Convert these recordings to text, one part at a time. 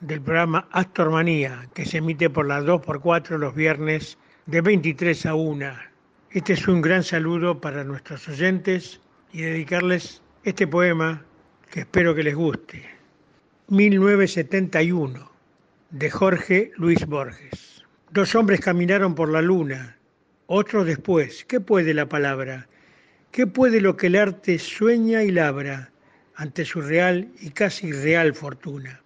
del programa Astormanía, que se emite por las 2x4 los viernes de 23 a 1. Este es un gran saludo para nuestros oyentes y dedicarles este poema que espero que les guste. 1971, de Jorge Luis Borges. Dos hombres caminaron por la luna, otros después. ¿Qué puede la palabra? ¿Qué puede lo que el arte sueña y labra ante su real y casi real fortuna?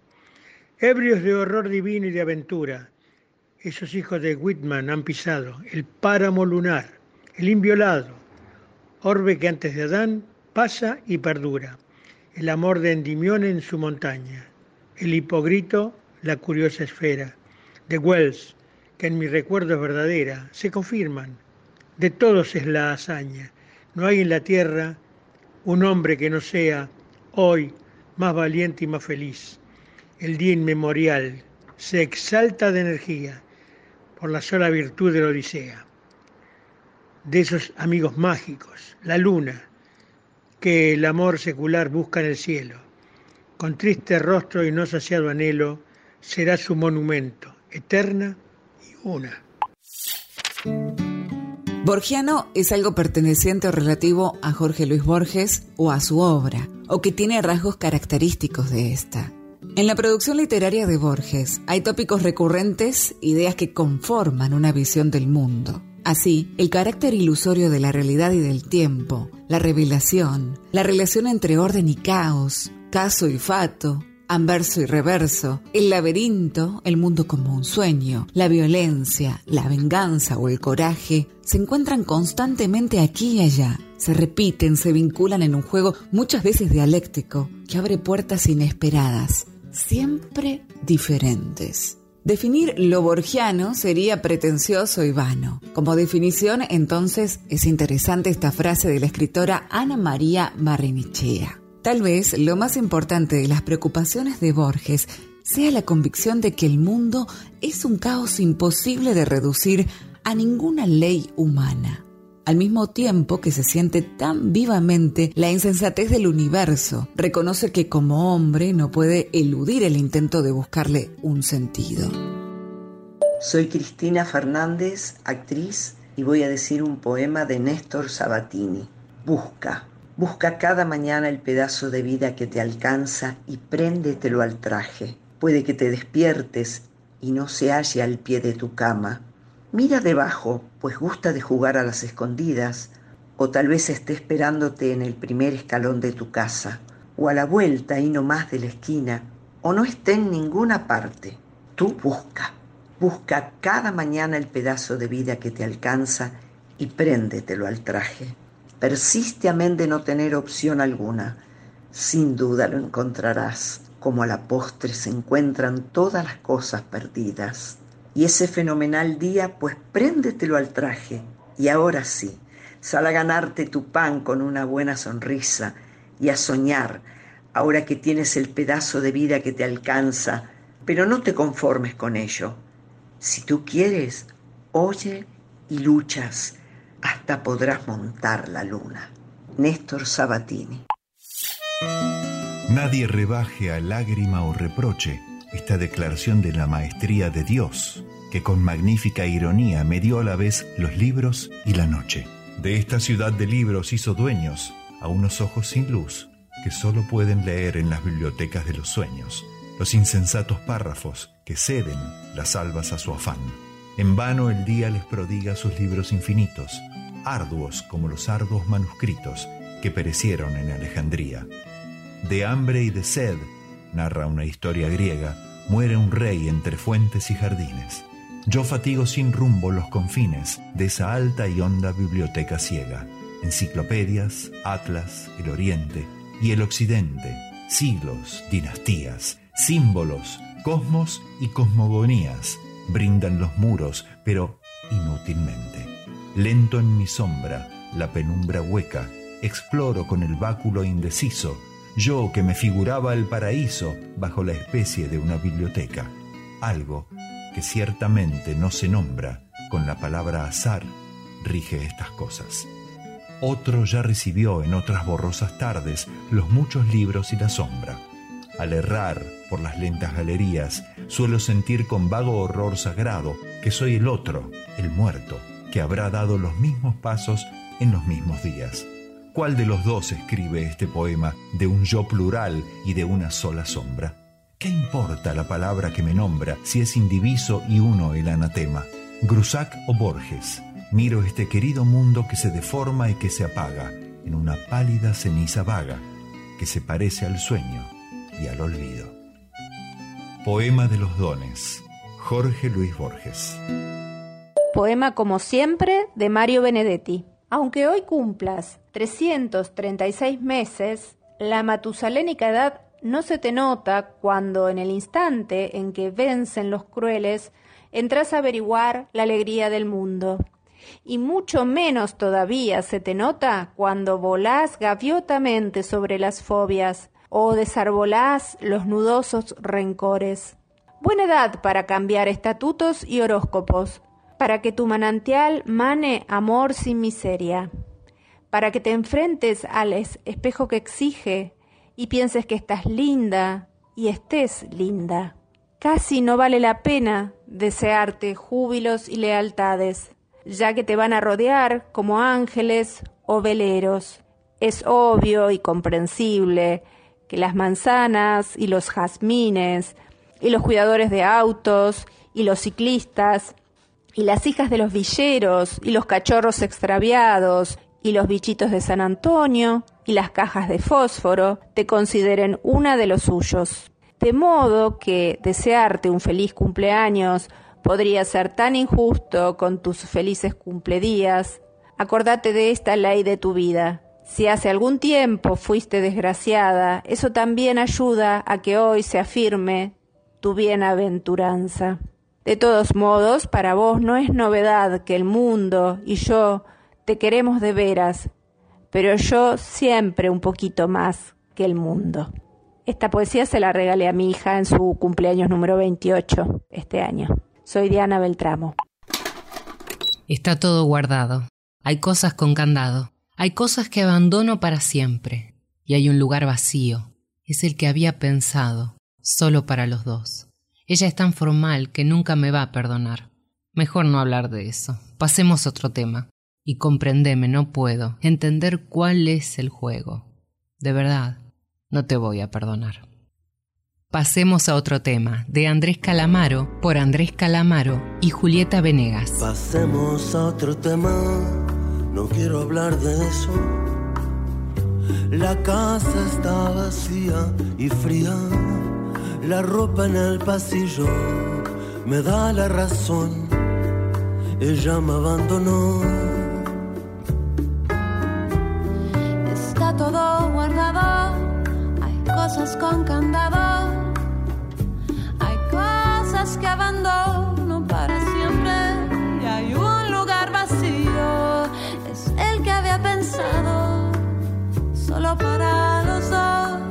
Ebrios de horror divino y de aventura, esos hijos de Whitman han pisado el páramo lunar, el inviolado, orbe que antes de Adán pasa y perdura el amor de Endimión en su montaña, el hipogrito, la curiosa esfera, de Wells, que en mi recuerdo es verdadera, se confirman. De todos es la hazaña. No hay en la tierra un hombre que no sea hoy más valiente y más feliz. El día inmemorial se exalta de energía por la sola virtud de la Odisea. De esos amigos mágicos, la luna, que el amor secular busca en el cielo. Con triste rostro y no saciado anhelo, será su monumento, eterna y una. Borgiano es algo perteneciente o relativo a Jorge Luis Borges o a su obra, o que tiene rasgos característicos de esta. En la producción literaria de Borges hay tópicos recurrentes, ideas que conforman una visión del mundo. Así, el carácter ilusorio de la realidad y del tiempo, la revelación, la relación entre orden y caos, caso y fato, anverso y reverso, el laberinto, el mundo como un sueño, la violencia, la venganza o el coraje, se encuentran constantemente aquí y allá, se repiten, se vinculan en un juego muchas veces dialéctico que abre puertas inesperadas, siempre diferentes. Definir lo borgiano sería pretencioso y vano. Como definición, entonces, es interesante esta frase de la escritora Ana María Barrenichea. Tal vez lo más importante de las preocupaciones de Borges sea la convicción de que el mundo es un caos imposible de reducir a ninguna ley humana al mismo tiempo que se siente tan vivamente la insensatez del universo, reconoce que como hombre no puede eludir el intento de buscarle un sentido. Soy Cristina Fernández, actriz, y voy a decir un poema de Néstor Sabatini. Busca, busca cada mañana el pedazo de vida que te alcanza y préndetelo al traje. Puede que te despiertes y no se halle al pie de tu cama Mira debajo, pues gusta de jugar a las escondidas, o tal vez esté esperándote en el primer escalón de tu casa, o a la vuelta y no más de la esquina, o no esté en ninguna parte. Tú busca, busca cada mañana el pedazo de vida que te alcanza y préndetelo al traje. Persiste amén de no tener opción alguna. Sin duda lo encontrarás, como a la postre se encuentran todas las cosas perdidas. Y ese fenomenal día, pues préndetelo al traje. Y ahora sí, sal a ganarte tu pan con una buena sonrisa y a soñar, ahora que tienes el pedazo de vida que te alcanza, pero no te conformes con ello. Si tú quieres, oye y luchas, hasta podrás montar la luna. Néstor Sabatini. Nadie rebaje a lágrima o reproche esta declaración de la maestría de Dios, que con magnífica ironía me dio a la vez los libros y la noche. De esta ciudad de libros hizo dueños a unos ojos sin luz que solo pueden leer en las bibliotecas de los sueños los insensatos párrafos que ceden las albas a su afán. En vano el día les prodiga sus libros infinitos, arduos como los arduos manuscritos que perecieron en Alejandría. De hambre y de sed narra una historia griega, muere un rey entre fuentes y jardines. Yo fatigo sin rumbo los confines de esa alta y honda biblioteca ciega. Enciclopedias, atlas, el oriente y el occidente, siglos, dinastías, símbolos, cosmos y cosmogonías brindan los muros, pero inútilmente. Lento en mi sombra, la penumbra hueca, exploro con el báculo indeciso yo que me figuraba el paraíso bajo la especie de una biblioteca, algo que ciertamente no se nombra con la palabra azar, rige estas cosas. Otro ya recibió en otras borrosas tardes los muchos libros y la sombra. Al errar por las lentas galerías, suelo sentir con vago horror sagrado que soy el otro, el muerto, que habrá dado los mismos pasos en los mismos días. ¿Cuál de los dos escribe este poema de un yo plural y de una sola sombra? ¿Qué importa la palabra que me nombra si es indiviso y uno el anatema? Grusac o Borges, miro este querido mundo que se deforma y que se apaga en una pálida ceniza vaga que se parece al sueño y al olvido. Poema de los dones, Jorge Luis Borges. Poema como siempre de Mario Benedetti. Aunque hoy cumplas 336 meses, la matusalénica edad no se te nota cuando en el instante en que vencen los crueles entras a averiguar la alegría del mundo. Y mucho menos todavía se te nota cuando volás gaviotamente sobre las fobias o desarbolás los nudosos rencores. Buena edad para cambiar estatutos y horóscopos, para que tu manantial mane amor sin miseria, para que te enfrentes al espejo que exige y pienses que estás linda y estés linda. Casi no vale la pena desearte júbilos y lealtades, ya que te van a rodear como ángeles o veleros. Es obvio y comprensible que las manzanas y los jazmines y los cuidadores de autos y los ciclistas y las hijas de los villeros, y los cachorros extraviados, y los bichitos de San Antonio, y las cajas de fósforo, te consideren una de los suyos. De modo que desearte un feliz cumpleaños podría ser tan injusto con tus felices cumpledías. Acordate de esta ley de tu vida. Si hace algún tiempo fuiste desgraciada, eso también ayuda a que hoy se afirme tu bienaventuranza. De todos modos, para vos no es novedad que el mundo y yo te queremos de veras, pero yo siempre un poquito más que el mundo. Esta poesía se la regalé a mi hija en su cumpleaños número 28 este año. Soy Diana Beltramo. Está todo guardado. Hay cosas con candado. Hay cosas que abandono para siempre. Y hay un lugar vacío. Es el que había pensado, solo para los dos. Ella es tan formal que nunca me va a perdonar. Mejor no hablar de eso. Pasemos a otro tema. Y comprendeme, no puedo entender cuál es el juego. De verdad, no te voy a perdonar. Pasemos a otro tema, de Andrés Calamaro, por Andrés Calamaro y Julieta Venegas. Pasemos a otro tema, no quiero hablar de eso. La casa está vacía y fría la ropa en el pasillo me da la razón. Ella me abandonó. Está todo guardado, hay cosas con candado, hay cosas que abandono para siempre. Y hay un lugar vacío, es el que había pensado. Solo para los dos.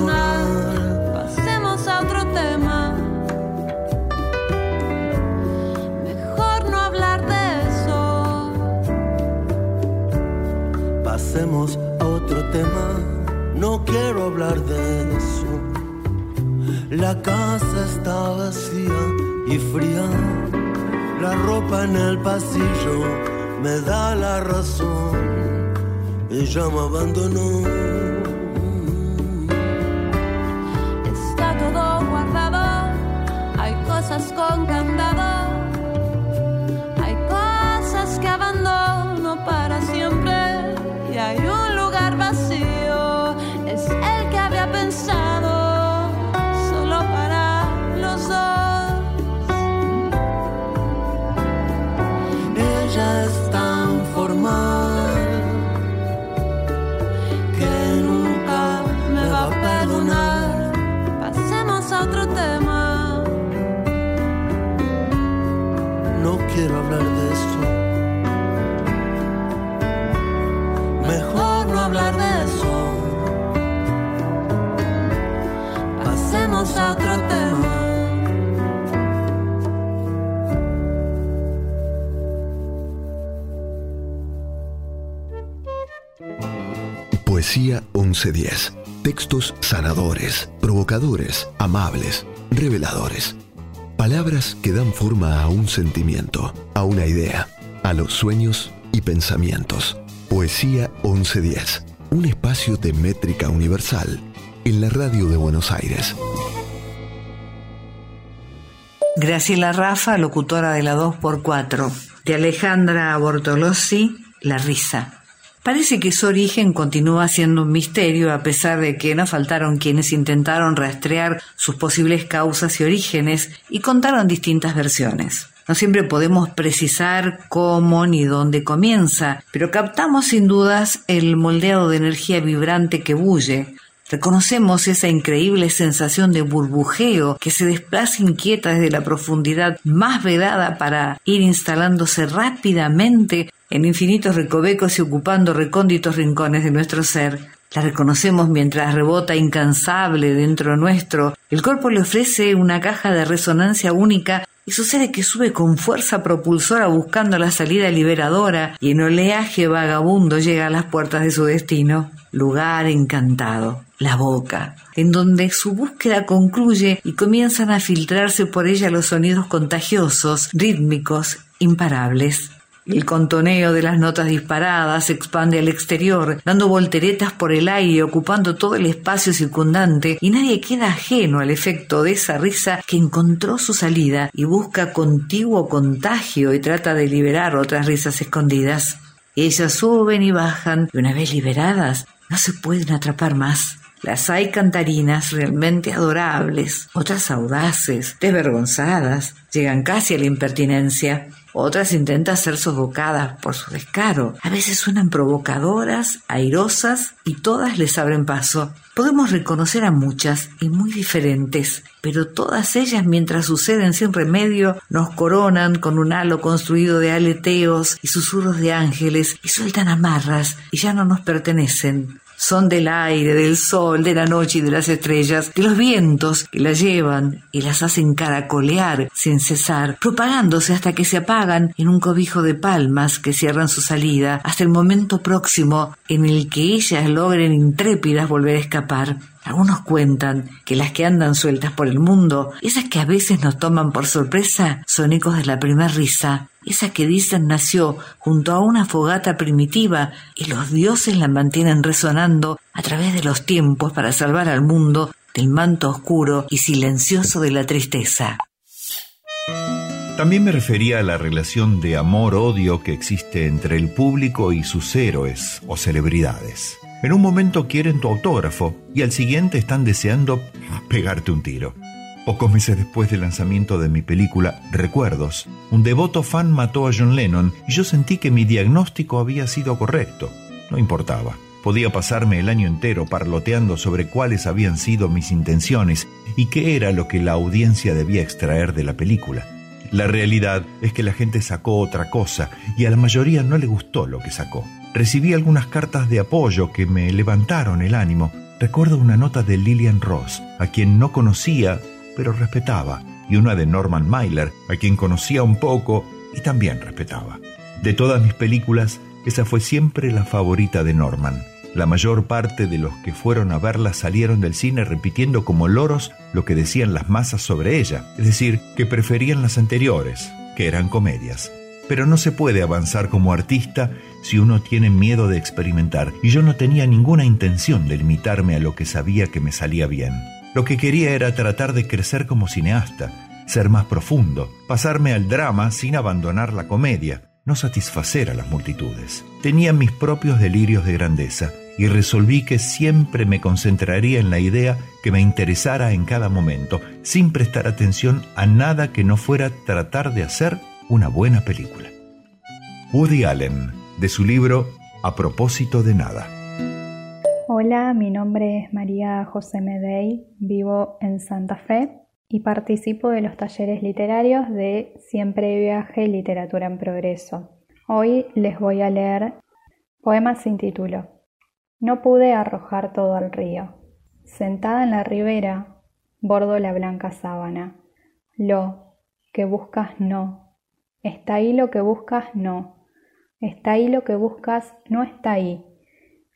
eso. La casa está vacía y fría. La ropa en el pasillo me da la razón. Ella me abandonó. Poesía 1110. Textos sanadores, provocadores, amables, reveladores. Palabras que dan forma a un sentimiento, a una idea, a los sueños y pensamientos. Poesía 1110. Un espacio de métrica universal en la radio de Buenos Aires. Graciela Rafa, locutora de la 2x4. De Alejandra Bortolossi, La risa. Parece que su origen continúa siendo un misterio a pesar de que no faltaron quienes intentaron rastrear sus posibles causas y orígenes y contaron distintas versiones. No siempre podemos precisar cómo ni dónde comienza, pero captamos sin dudas el moldeado de energía vibrante que bulle, Reconocemos esa increíble sensación de burbujeo que se desplaza inquieta desde la profundidad más vedada para ir instalándose rápidamente en infinitos recovecos y ocupando recónditos rincones de nuestro ser. La reconocemos mientras rebota incansable dentro nuestro. El cuerpo le ofrece una caja de resonancia única y sucede que sube con fuerza propulsora buscando la salida liberadora y en oleaje vagabundo llega a las puertas de su destino. Lugar encantado la boca, en donde su búsqueda concluye y comienzan a filtrarse por ella los sonidos contagiosos, rítmicos, imparables. El contoneo de las notas disparadas se expande al exterior, dando volteretas por el aire, ocupando todo el espacio circundante, y nadie queda ajeno al efecto de esa risa que encontró su salida y busca contiguo contagio y trata de liberar otras risas escondidas. Ellas suben y bajan, y una vez liberadas, no se pueden atrapar más. Las hay cantarinas realmente adorables, otras audaces, desvergonzadas, llegan casi a la impertinencia. Otras intentan ser sofocadas por su descaro. A veces suenan provocadoras, airosas y todas les abren paso. Podemos reconocer a muchas y muy diferentes, pero todas ellas mientras suceden sin remedio nos coronan con un halo construido de aleteos y susurros de ángeles y sueltan amarras y ya no nos pertenecen son del aire, del sol, de la noche y de las estrellas, de los vientos que las llevan y las hacen caracolear sin cesar, propagándose hasta que se apagan en un cobijo de palmas que cierran su salida, hasta el momento próximo en el que ellas logren intrépidas volver a escapar. Algunos cuentan que las que andan sueltas por el mundo, esas que a veces nos toman por sorpresa, son ecos de la primera risa, esa que dicen nació junto a una fogata primitiva y los dioses la mantienen resonando a través de los tiempos para salvar al mundo del manto oscuro y silencioso de la tristeza. También me refería a la relación de amor-odio que existe entre el público y sus héroes o celebridades. En un momento quieren tu autógrafo y al siguiente están deseando pegarte un tiro. Pocos meses después del lanzamiento de mi película Recuerdos, un devoto fan mató a John Lennon y yo sentí que mi diagnóstico había sido correcto. No importaba. Podía pasarme el año entero parloteando sobre cuáles habían sido mis intenciones y qué era lo que la audiencia debía extraer de la película. La realidad es que la gente sacó otra cosa y a la mayoría no le gustó lo que sacó. Recibí algunas cartas de apoyo que me levantaron el ánimo. Recuerdo una nota de Lillian Ross, a quien no conocía, pero respetaba, y una de Norman Mailer, a quien conocía un poco y también respetaba. De todas mis películas, esa fue siempre la favorita de Norman. La mayor parte de los que fueron a verla salieron del cine repitiendo como loros lo que decían las masas sobre ella, es decir, que preferían las anteriores, que eran comedias. Pero no se puede avanzar como artista si uno tiene miedo de experimentar, y yo no tenía ninguna intención de limitarme a lo que sabía que me salía bien. Lo que quería era tratar de crecer como cineasta, ser más profundo, pasarme al drama sin abandonar la comedia, no satisfacer a las multitudes. Tenía mis propios delirios de grandeza y resolví que siempre me concentraría en la idea que me interesara en cada momento, sin prestar atención a nada que no fuera tratar de hacer una buena película. Woody Allen, de su libro A propósito de nada. Hola, mi nombre es María José Medey, vivo en Santa Fe y participo de los talleres literarios de Siempre Viaje Literatura en Progreso. Hoy les voy a leer poemas sin título. No pude arrojar todo al río. Sentada en la ribera, bordo la blanca sábana. Lo que buscas no, Está ahí lo que buscas, no. Está ahí lo que buscas, no está ahí.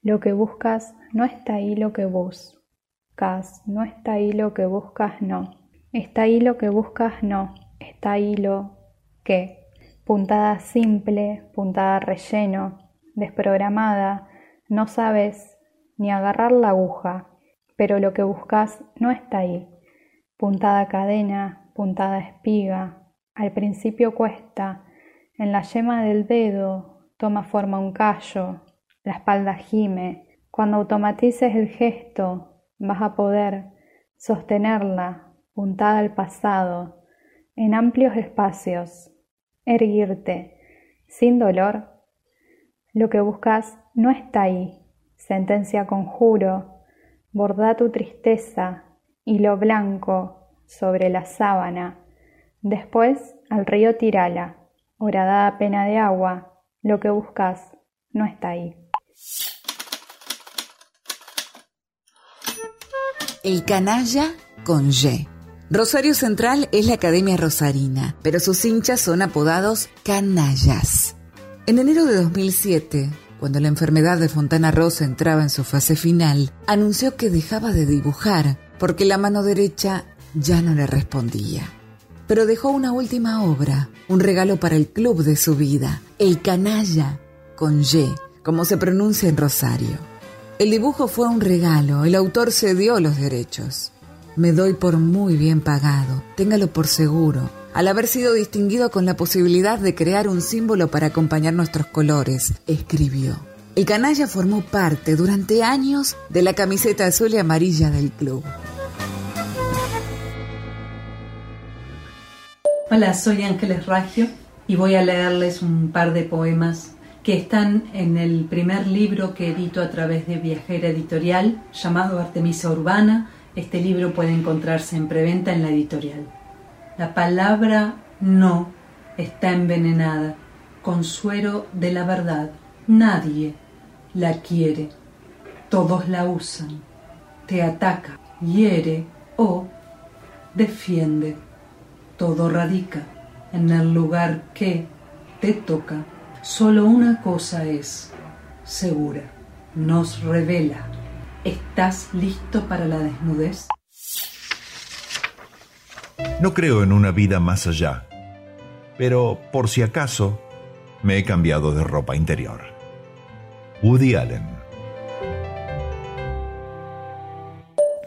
Lo que buscas, no está ahí lo que buscas. No está ahí lo que buscas, no. Está ahí lo que buscas, no. Está ahí lo que. Puntada simple, puntada relleno, desprogramada, no sabes ni agarrar la aguja, pero lo que buscas no está ahí. Puntada cadena, puntada espiga, al principio cuesta, en la yema del dedo toma forma un callo, la espalda gime. Cuando automatices el gesto, vas a poder sostenerla puntada al pasado en amplios espacios, erguirte sin dolor. Lo que buscas no está ahí. Sentencia conjuro, borda tu tristeza y lo blanco sobre la sábana. Después al río tirala, horadada pena de agua. Lo que buscas no está ahí. El canalla con Y. Rosario Central es la Academia Rosarina, pero sus hinchas son apodados canallas. En enero de 2007, cuando la enfermedad de Fontana Rosa entraba en su fase final, anunció que dejaba de dibujar porque la mano derecha ya no le respondía. Pero dejó una última obra, un regalo para el club de su vida, El Canalla, con Y, como se pronuncia en Rosario. El dibujo fue un regalo, el autor cedió los derechos. Me doy por muy bien pagado, téngalo por seguro, al haber sido distinguido con la posibilidad de crear un símbolo para acompañar nuestros colores, escribió. El canalla formó parte durante años de la camiseta azul y amarilla del club. Hola, soy Ángeles Raggio y voy a leerles un par de poemas que están en el primer libro que edito a través de Viajera Editorial llamado Artemisa Urbana. Este libro puede encontrarse en preventa en la editorial. La palabra no está envenenada con suero de la verdad. Nadie la quiere. Todos la usan. Te ataca, hiere o defiende. Todo radica en el lugar que te toca Solo una cosa es segura, nos revela. ¿Estás listo para la desnudez? No creo en una vida más allá, pero por si acaso me he cambiado de ropa interior. Woody Allen.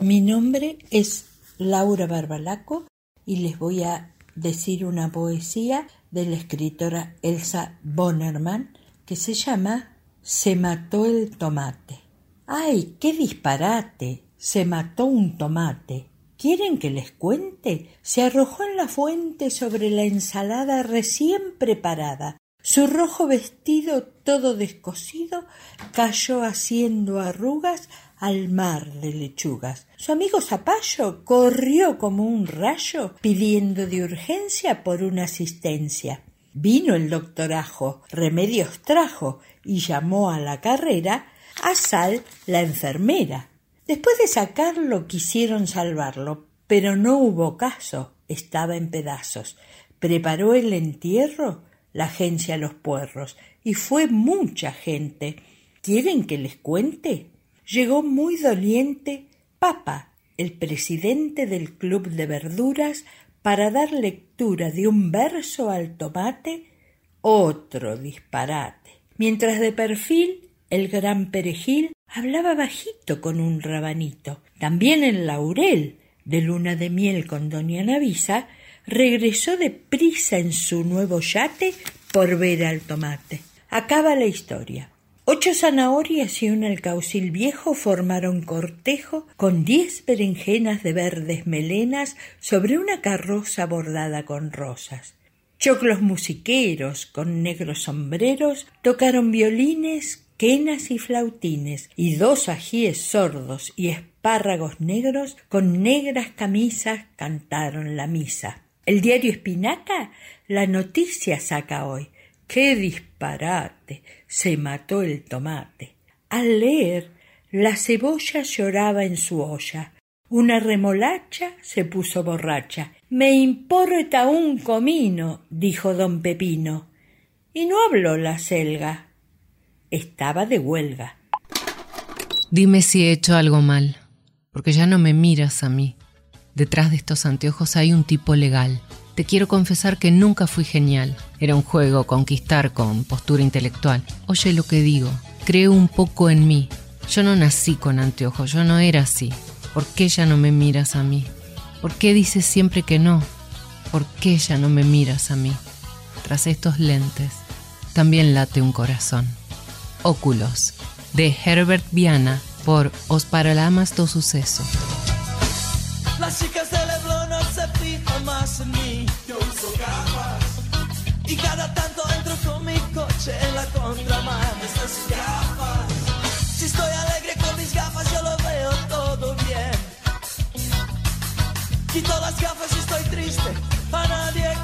Mi nombre es Laura Barbalaco y les voy a decir una poesía de la escritora Elsa Bonnerman que se llama Se mató el tomate. ¡Ay, qué disparate! Se mató un tomate. ¿Quieren que les cuente? Se arrojó en la fuente sobre la ensalada recién preparada. Su rojo vestido todo descosido cayó haciendo arrugas al mar de lechugas. Su amigo Zapallo corrió como un rayo pidiendo de urgencia por una asistencia. Vino el doctor Ajo, remedios trajo y llamó a la carrera a Sal la enfermera. Después de sacarlo quisieron salvarlo, pero no hubo caso, estaba en pedazos. Preparó el entierro la agencia Los Puerros y fue mucha gente. ¿Quieren que les cuente? Llegó muy doliente Papa, el presidente del Club de Verduras, para dar lectura de un verso al tomate, otro disparate. Mientras de perfil el gran perejil hablaba bajito con un rabanito. También el laurel, de luna de miel con doña Navisa, regresó de prisa en su nuevo yate por ver al tomate. Acaba la historia. Ocho zanahorias y un alcaucil viejo formaron cortejo con diez berenjenas de verdes melenas sobre una carroza bordada con rosas. Choclos musiqueros con negros sombreros tocaron violines, quenas y flautines, y dos ajíes sordos y espárragos negros con negras camisas cantaron la misa. El diario Espinaca la noticia saca hoy. ¡Qué disparate! Se mató el tomate. Al leer, la cebolla lloraba en su olla. Una remolacha se puso borracha. Me importa un comino, dijo don Pepino. Y no habló la selga. Estaba de huelga. Dime si he hecho algo mal, porque ya no me miras a mí. Detrás de estos anteojos hay un tipo legal te quiero confesar que nunca fui genial. Era un juego conquistar con postura intelectual. Oye lo que digo, creo un poco en mí. Yo no nací con anteojos, yo no era así. ¿Por qué ya no me miras a mí? ¿Por qué dices siempre que no? ¿Por qué ya no me miras a mí? Tras estos lentes, también late un corazón. Óculos de Herbert Viana por Os Paralamas do Suceso. Más en mí. Yo uso gafas y cada tanto entro con mi coche en la contramar de esas gafas. Si estoy alegre con mis gafas, yo lo veo todo bien. Quito las gafas y estoy triste, a nadie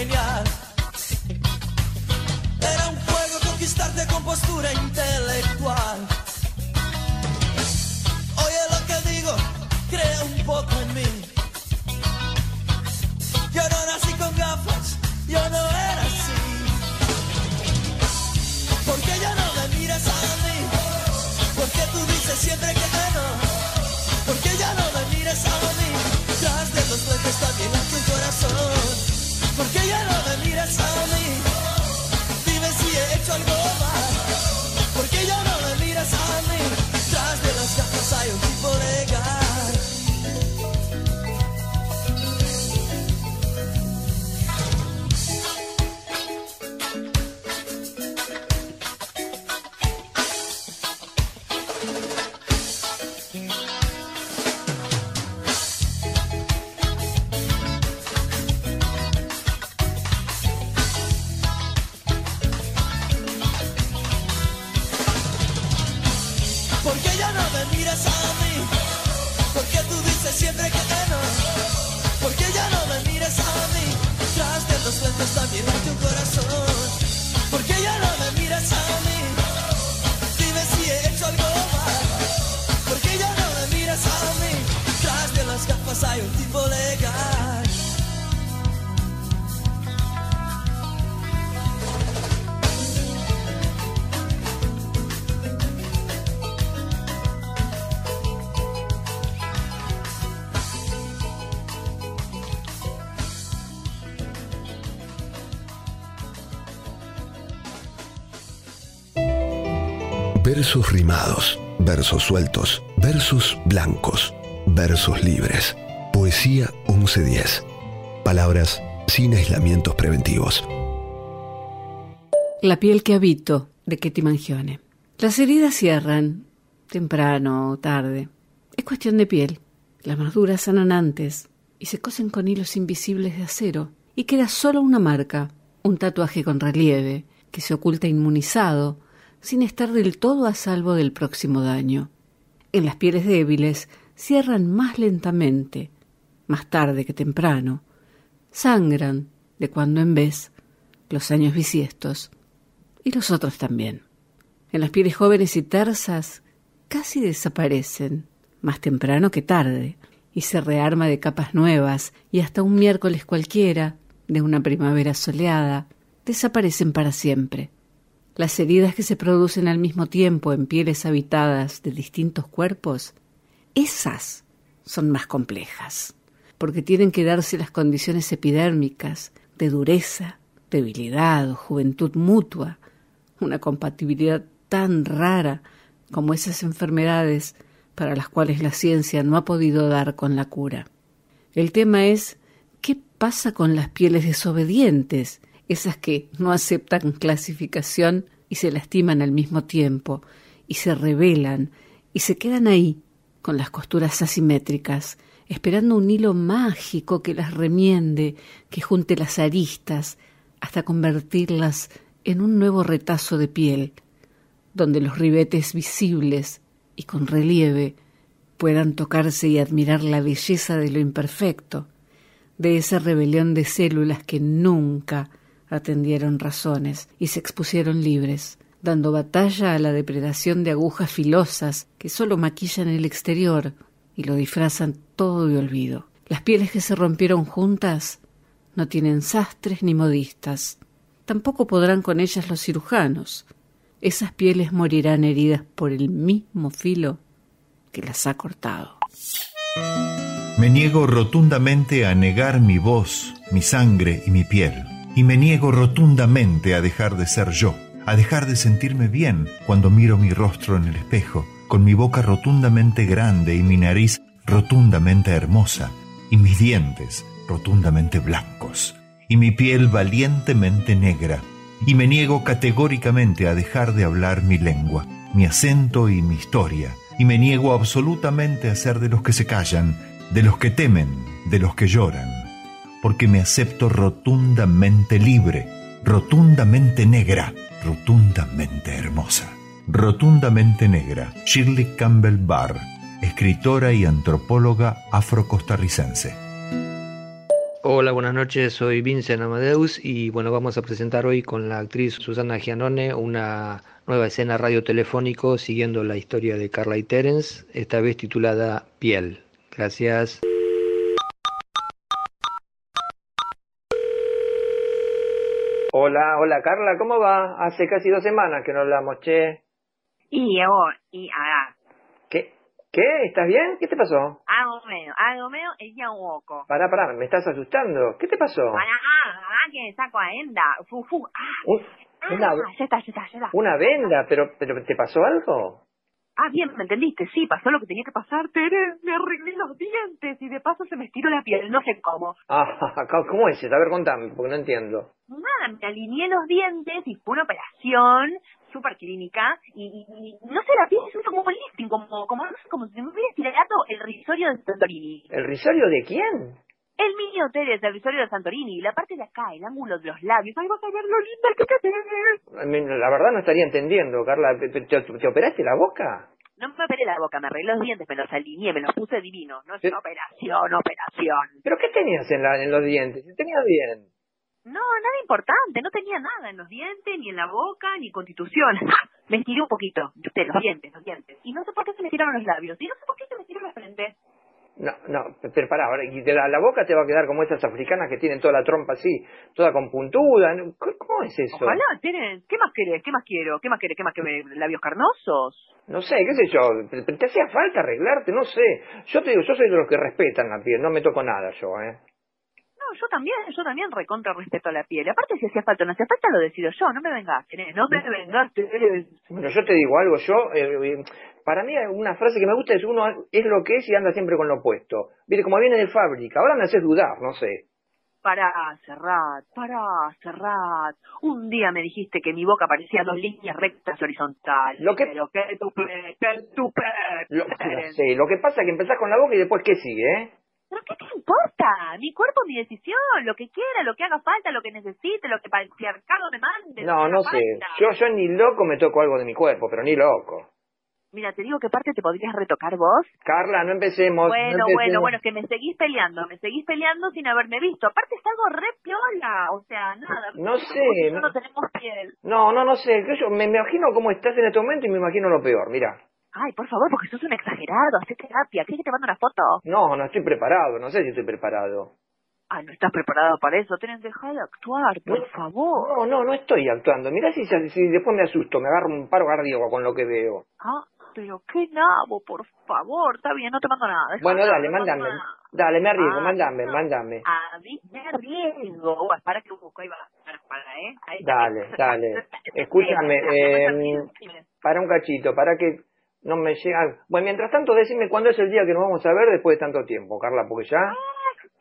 Era un juego conquistarte con postura intelectual. Oye lo que digo, crea un poco en mí. Yo no nací con gafas, yo no era así. ¿Por qué ya no me miras a mí? ¿Por qué tú dices siempre que no? ¿Por qué ya no me miras a mí? Tras de los lentes también. ¿Por qué ya no me miras a mí? Dime si he hecho algo mal. ¿Por qué ya no me miras a mí? Tras de las gafas hay un tipo legal. Versos rimados, versos sueltos, versos blancos, versos libres. Poesía 1110. Palabras sin aislamientos preventivos. La piel que habito, de Ketty Mangione. Las heridas cierran, temprano o tarde. Es cuestión de piel. Las más duras sanan antes y se cosen con hilos invisibles de acero y queda solo una marca, un tatuaje con relieve, que se oculta inmunizado, sin estar del todo a salvo del próximo daño. En las pieles débiles cierran más lentamente, más tarde que temprano. Sangran, de cuando en vez, los años bisiestos, y los otros también. En las pieles jóvenes y tersas casi desaparecen, más temprano que tarde, y se rearma de capas nuevas, y hasta un miércoles cualquiera, de una primavera soleada, desaparecen para siempre. Las heridas que se producen al mismo tiempo en pieles habitadas de distintos cuerpos, esas son más complejas, porque tienen que darse las condiciones epidérmicas de dureza, debilidad o juventud mutua, una compatibilidad tan rara como esas enfermedades para las cuales la ciencia no ha podido dar con la cura. El tema es ¿qué pasa con las pieles desobedientes, esas que no aceptan clasificación y se lastiman al mismo tiempo, y se rebelan, y se quedan ahí, con las costuras asimétricas, esperando un hilo mágico que las remiende, que junte las aristas, hasta convertirlas en un nuevo retazo de piel, donde los ribetes visibles y con relieve puedan tocarse y admirar la belleza de lo imperfecto, de esa rebelión de células que nunca atendieron razones y se expusieron libres, dando batalla a la depredación de agujas filosas que sólo maquillan el exterior y lo disfrazan todo de olvido. Las pieles que se rompieron juntas no tienen sastres ni modistas. Tampoco podrán con ellas los cirujanos. Esas pieles morirán heridas por el mismo filo que las ha cortado. Me niego rotundamente a negar mi voz, mi sangre y mi piel. Y me niego rotundamente a dejar de ser yo, a dejar de sentirme bien cuando miro mi rostro en el espejo, con mi boca rotundamente grande y mi nariz rotundamente hermosa, y mis dientes rotundamente blancos, y mi piel valientemente negra. Y me niego categóricamente a dejar de hablar mi lengua, mi acento y mi historia, y me niego absolutamente a ser de los que se callan, de los que temen, de los que lloran, porque me acepto rotundamente libre, rotundamente negra, rotundamente hermosa. Rotundamente negra, Shirley Campbell Barr, escritora y antropóloga afrocostarricense. Hola, buenas noches, soy Vincent Amadeus y bueno, vamos a presentar hoy con la actriz Susana Gianone una nueva escena radiotelefónico siguiendo la historia de Carla y Terence, esta vez titulada Piel. Gracias. Hola, hola Carla, ¿cómo va? Hace casi dos semanas que no hablamos, che. Y yo, y ahora. ¿Qué? ¿Qué? ¿Estás bien? ¿Qué te pasó? Algo menos, algo menos es ya un poco. Pará, pará, me estás asustando. ¿Qué te pasó? Pará, ah, que saco a enda. Fu, fu, ah. Un- Ah, una, ya está, ya está, ya está. una venda, pero, pero ¿te pasó algo? Ah, bien, me entendiste, sí, pasó lo que tenía que pasar, Tere, me arreglé los dientes y de paso se me estiró la piel, no sé cómo. Ah, ¿cómo es eso? A ver, contame, porque no entiendo. Nada, me alineé los dientes y fue una operación súper clínica y, y- y no sé, la piel se hizo como un lifting, como, como, no sé, como si me hubiera estirado el risorio de Santorini. ¿El risorio de quién? El mío, Tere, es el risorio de Santorini, la parte de acá, el ángulo de los labios, ahí vas a ver lo linda que mí, La verdad no estaría entendiendo, Carla. ¿Te, te- te operaste la boca? No me operé la boca, me arreglé los dientes, me los alineé, me los puse divinos. No es una operación, operación. ¿Pero qué tenías en, la, en los dientes? Si tenías bien. No, nada importante, no tenía nada en los dientes, ni en la boca, ni constitución. me estiré un poquito, de los dientes, los dientes. Y no sé por qué se me tiraron los labios, y no sé por qué se me tiró la frente. No, no, pero pará, ahora, y de la, la boca te va a quedar como esas africanas que tienen toda la trompa así, toda con puntuda. ¿Cómo es eso? Ojalá, tienen, ¿qué más querés? ¿Qué más quiero? ¿Qué más querés? ¿Qué más que labios carnosos? No sé, qué sé yo, pero te hacía falta arreglarte, no sé. Yo te digo, yo soy de los que respetan la piel, no me toco nada yo, ¿eh? Yo también, yo también recontra respeto a la piel. Aparte, si hacía falta o no hacía falta, lo decido yo. No me vengas, no me vengas. Bueno, yo te digo algo, yo, eh, eh, para mí una frase que me gusta es uno es lo que es y anda siempre con lo opuesto. Viste, como viene de fábrica, ahora me haces dudar, no sé. Pará, Serrat, pará, Serrat. Un día me dijiste que mi boca parecía dos líneas rectas horizontales. Lo que- Pero qué tupé, qué tupé. Lo, no sé, lo que pasa es que empezás con la boca y después ¿qué sigue, eh? ¿Pero qué te importa? Mi cuerpo, mi decisión, lo que quiera, lo que haga falta, lo que necesite, lo que el patriarcado me mande. No, no sé. falta. Yo, yo ni loco me toco algo de mi cuerpo, pero ni loco. Mira, te digo que parte te podrías retocar vos. Carla, no empecemos. Bueno, no bueno, empecemos. bueno, que me seguís peleando, me seguís peleando sin haberme visto. Aparte es algo re piola, o sea, nada. No sé, no- no tenemos piel. No, no, no sé. Yo me imagino cómo estás en este momento y me imagino lo peor. Mira. Ay, por favor, porque sos un exagerado, hacé terapia. ¿Quieres que te mande una foto? No, no estoy preparado. No sé si estoy preparado. Ay, no estás preparado para eso. Tenés que dejar de actuar, por favor. No, no, no estoy actuando. Mira si, si después me asusto, me agarro un paro cardíaco con lo que veo. Ah, pero qué nabo, por favor. Está bien, no te mando nada. Bueno, dale, no mándame. mando nada. Dale, me arriesgo, Ah, mándame, no. mándame. A mí me arriesgo. Bueno, para que busco, ahí va. Para, para, ¿eh? Ahí. Dale, dale. Escúchame, eh, para un cachito, para que no me llega. Bueno, mientras tanto, decime cuándo es el día que nos vamos a ver después de tanto tiempo, Carla, porque ya.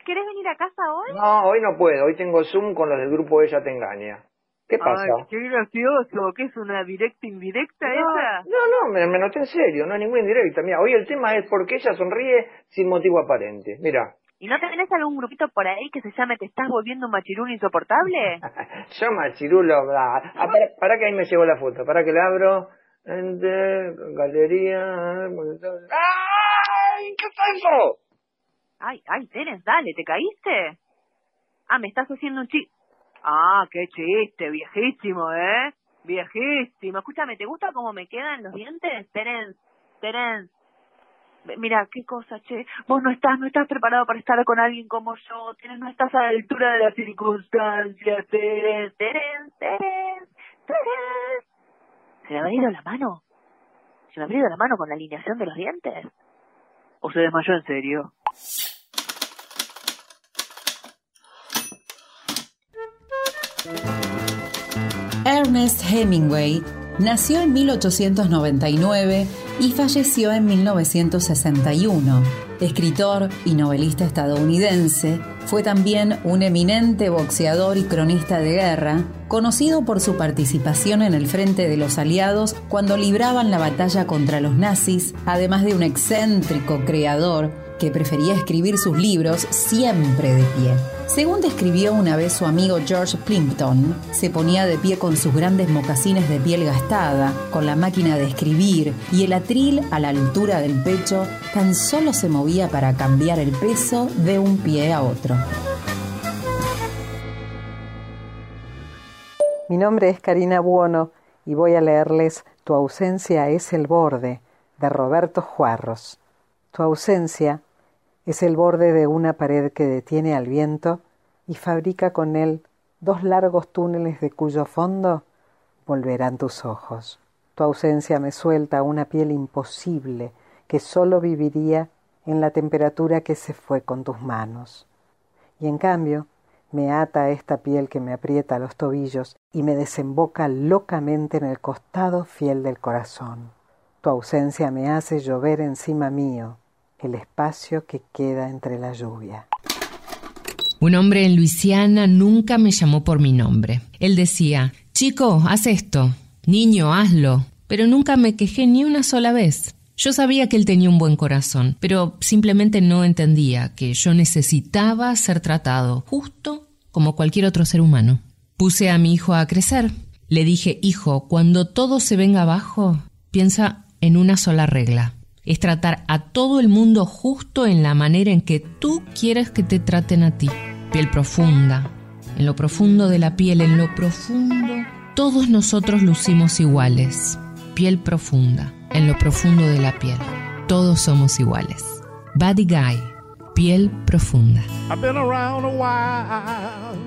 ¿Querés venir a casa hoy? No, hoy no puedo. Hoy tengo Zoom con los del grupo Ella Te Engaña. ¿Qué pasa? Ay, qué gracioso. ¿Qué es una directa indirecta esa? No, no, me, me noté en serio, no hay ninguna indirecta. Mira, hoy el tema es porque ella sonríe sin motivo aparente. Mira, ¿Y no tenés algún grupito por ahí que se llame Te estás volviendo un machirún insoportable? yo machirulo, ah, ah, para, para que ahí me llegó la foto, para que la abro. Enter, galería. ¡Ay! ¿Qué es eso? Ay, ay, Teres, dale, ¿te caíste? Ah, me estás haciendo un chiste. Ah, qué chiste, viejísimo, ¿eh? Viejísimo. Escúchame, ¿te gusta cómo me quedan los dientes? Terence, Terence. Mira, qué cosa, che. Vos no estás, no estás preparado para estar con alguien como yo. Terence, no estás a la altura de las circunstancias, Terence, Terence, Terence, Terence. ¿Se me habrá ido la mano? ¿Se me habrá ido la mano con la alineación de los dientes? o se desmayó en serio. Ernest Hemingway nació en 1899 y falleció en 1961. Escritor y novelista estadounidense, fue también un eminente boxeador y cronista de guerra, conocido por su participación en el frente de los aliados cuando libraban la batalla contra los nazis, además de un excéntrico creador que prefería escribir sus libros siempre de pie. Según describió una vez su amigo George Plimpton, se ponía de pie con sus grandes mocasines de piel gastada, con la máquina de escribir y el atril a la altura del pecho, tan solo se movía para cambiar el peso de un pie a otro. Mi nombre es Karina Buono y voy a leerles Tu ausencia es el borde, de Roberto Juarros. Tu ausencia es el borde de una pared que detiene al viento y fabrica con él dos largos túneles de cuyo fondo volverán tus ojos. Tu ausencia me suelta una piel imposible que sólo viviría en la temperatura que se fue con tus manos. Y en cambio, me ata esta piel que me aprieta los tobillos y me desemboca locamente en el costado fiel del corazón. Tu ausencia me hace llover encima mío, el espacio que queda entre la lluvia. Un hombre en Luisiana nunca me llamó por mi nombre. Él decía, chico, haz esto, niño, hazlo, pero nunca me quejé ni una sola vez. Yo sabía que él tenía un buen corazón, pero simplemente no entendía que yo necesitaba ser tratado justo como cualquier otro ser humano. Puse a mi hijo a crecer. Le dije, hijo, cuando todo se venga abajo, piensa en una sola regla es tratar a todo el mundo justo en la manera en que tú quieres que te traten a ti. Piel profunda, en lo profundo de la piel, en lo profundo, todos nosotros lucimos iguales. Piel profunda, en lo profundo de la piel, todos somos iguales. Body Guy, piel profunda. I've been around a while.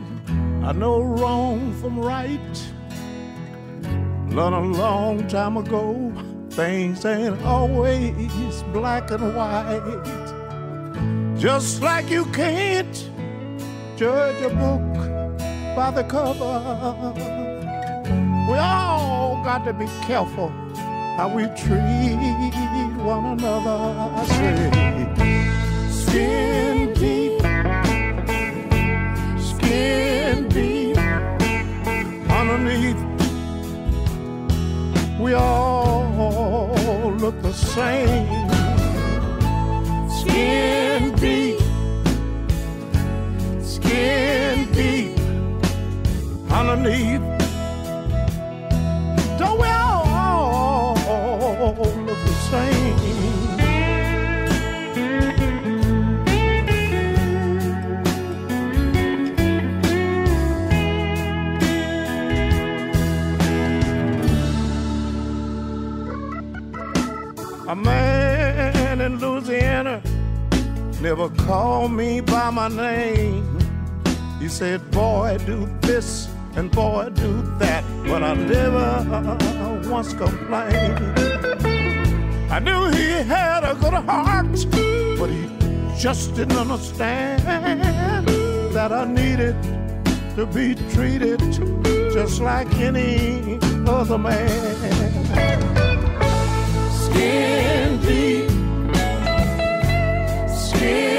I know wrong from right. Learned a long time ago. Things ain't always black and white. Just like you can't judge a book by the cover. We all got to be careful how we treat one another. I say, skin deep, skin deep underneath. We all look the same. Skin deep, skin deep underneath. A man in Louisiana never called me by my name. He said, Boy, do this and boy, do that. But I never once complained. I knew he had a good heart, but he just didn't understand that I needed to be treated just like any other man skin deep, skin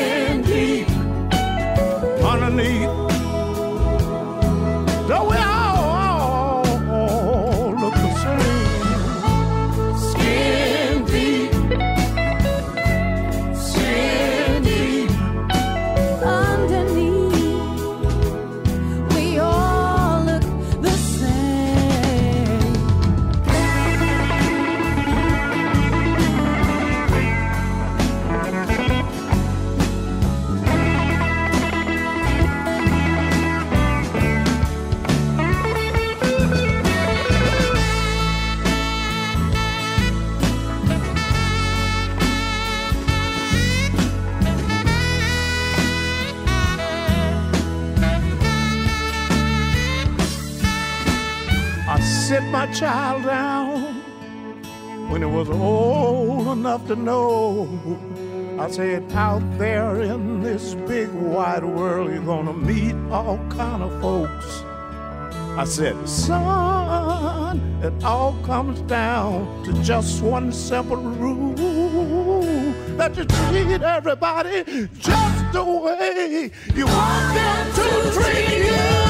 sit my child down when it was old enough to know. I said, out there in this big wide world, you're gonna meet all kind of folks. I said, son, it all comes down to just one simple rule that you treat everybody just the way you want them to treat you.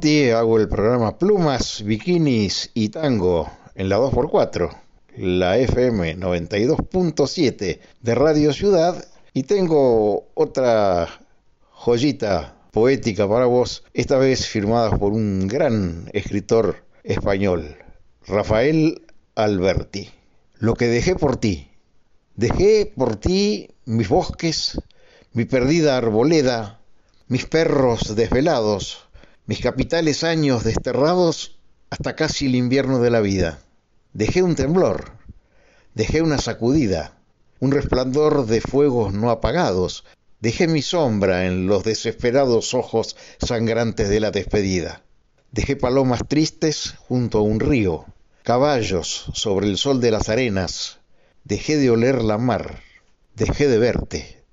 Hago el programa Plumas, Bikinis y Tango en la 2x4, la FM 92.7 de Radio Ciudad y tengo otra joyita poética para vos, esta vez firmada por un gran escritor español, Rafael Alberti. Lo que dejé por ti. Dejé por ti mis bosques, mi perdida arboleda, mis perros desvelados, mis capitales años desterrados hasta casi el invierno de la vida. Dejé un temblor, dejé una sacudida, un resplandor de fuegos no apagados, dejé mi sombra en los desesperados ojos sangrantes de la despedida. Dejé palomas tristes junto a un río, caballos sobre el sol de las arenas, dejé de oler la mar, dejé de verte,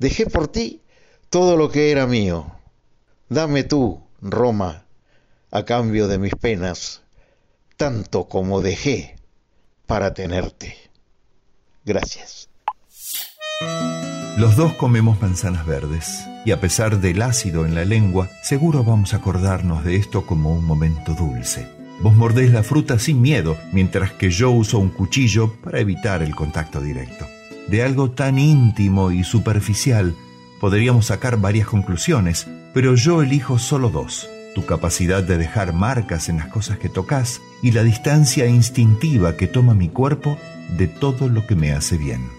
dejé por ti todo lo que era mío. Dame tú, Roma, a cambio de mis penas, tanto como dejé para tenerte. Gracias. Los dos comemos manzanas verdes y a pesar del ácido en la lengua, seguro vamos a acordarnos de esto como un momento dulce. Vos mordés la fruta sin miedo, mientras que yo uso un cuchillo para evitar el contacto directo. De algo tan íntimo y superficial podríamos sacar varias conclusiones, pero yo elijo solo dos. Tu capacidad de dejar marcas en las cosas que tocas y la distancia instintiva que toma mi cuerpo de todo lo que me hace bien.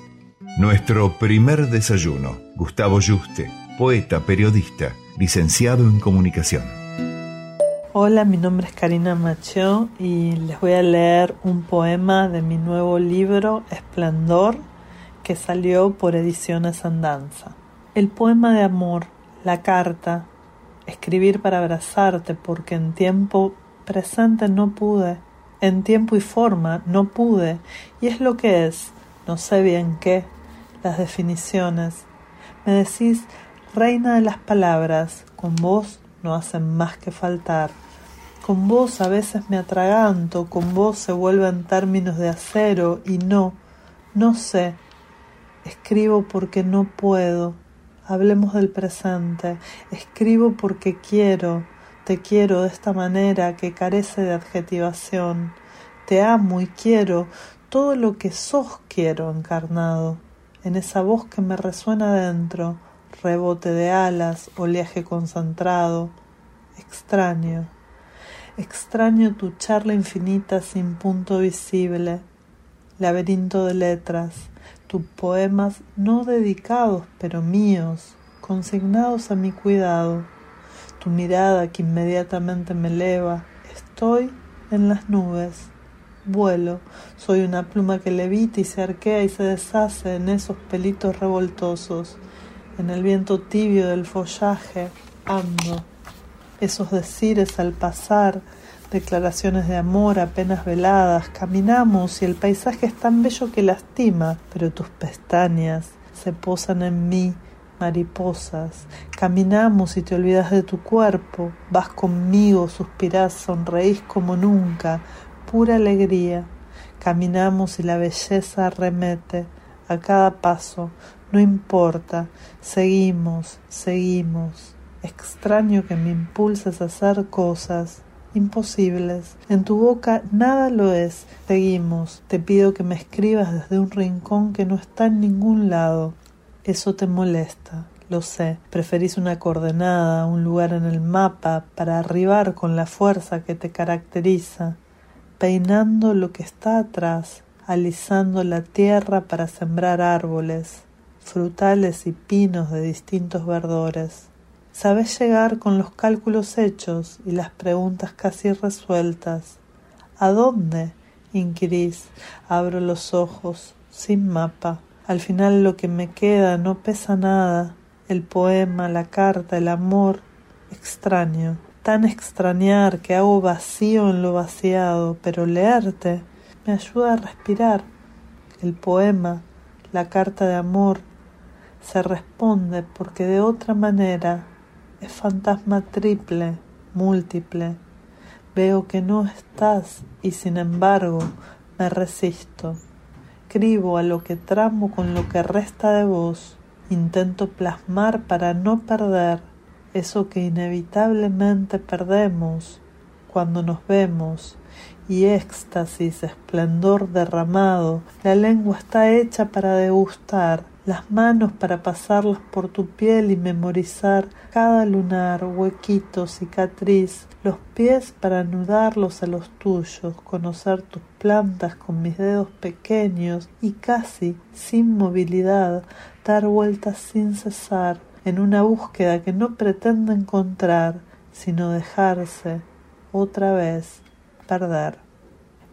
Nuestro primer desayuno, Gustavo Juste, poeta, periodista, licenciado en comunicación. Hola, mi nombre es Karina Macho y les voy a leer un poema de mi nuevo libro Esplendor que salió por Ediciones Andanza. El poema de amor, la carta, escribir para abrazarte porque en tiempo presente no pude, en tiempo y forma no pude, y es lo que es, no sé bien qué, las definiciones. Me decís, reina de las palabras, con vos no hacen más que faltar. Con vos a veces me atraganto, con vos se vuelven términos de acero y no, no sé. Escribo porque no puedo. Hablemos del presente. Escribo porque quiero. Te quiero de esta manera que carece de adjetivación. Te amo y quiero todo lo que sos quiero encarnado en esa voz que me resuena dentro, rebote de alas, oleaje concentrado. Extraño, extraño tu charla infinita sin punto visible, laberinto de letras, tus poemas no dedicados pero míos, consignados a mi cuidado, tu mirada que inmediatamente me eleva, estoy en las nubes. Vuelo, soy una pluma que levita y se arquea y se deshace en esos pelitos revoltosos, en el viento tibio del follaje, ando. Esos decires al pasar, declaraciones de amor apenas veladas, caminamos y el paisaje es tan bello que lastima, pero tus pestañas se posan en mí mariposas. Caminamos y te olvidas de tu cuerpo, vas conmigo, suspirás, sonreís como nunca, pura alegría. Caminamos y la belleza remete a cada paso, no importa, seguimos, seguimos. Extraño que me impulses a hacer cosas imposibles. En tu boca nada lo es. Seguimos. Te pido que me escribas desde un rincón que no está en ningún lado. Eso te molesta. Lo sé, preferís una coordenada, un lugar en el mapa para arribar con la fuerza que te caracteriza peinando lo que está atrás, alisando la tierra para sembrar árboles, frutales y pinos de distintos verdores. Sabes llegar con los cálculos hechos y las preguntas casi resueltas. ¿A dónde? inquirís. Abro los ojos, sin mapa. Al final lo que me queda no pesa nada. El poema, la carta, el amor. Extraño tan extrañar que hago vacío en lo vaciado, pero leerte me ayuda a respirar. El poema, la carta de amor, se responde porque de otra manera es fantasma triple, múltiple. Veo que no estás y sin embargo me resisto. Escribo a lo que tramo con lo que resta de vos. Intento plasmar para no perder eso que inevitablemente perdemos cuando nos vemos, y éxtasis, esplendor derramado, la lengua está hecha para degustar, las manos para pasarlas por tu piel y memorizar cada lunar, huequito, cicatriz, los pies para anudarlos a los tuyos, conocer tus plantas con mis dedos pequeños y casi sin movilidad, dar vueltas sin cesar, en una búsqueda que no pretende encontrar, sino dejarse otra vez perder.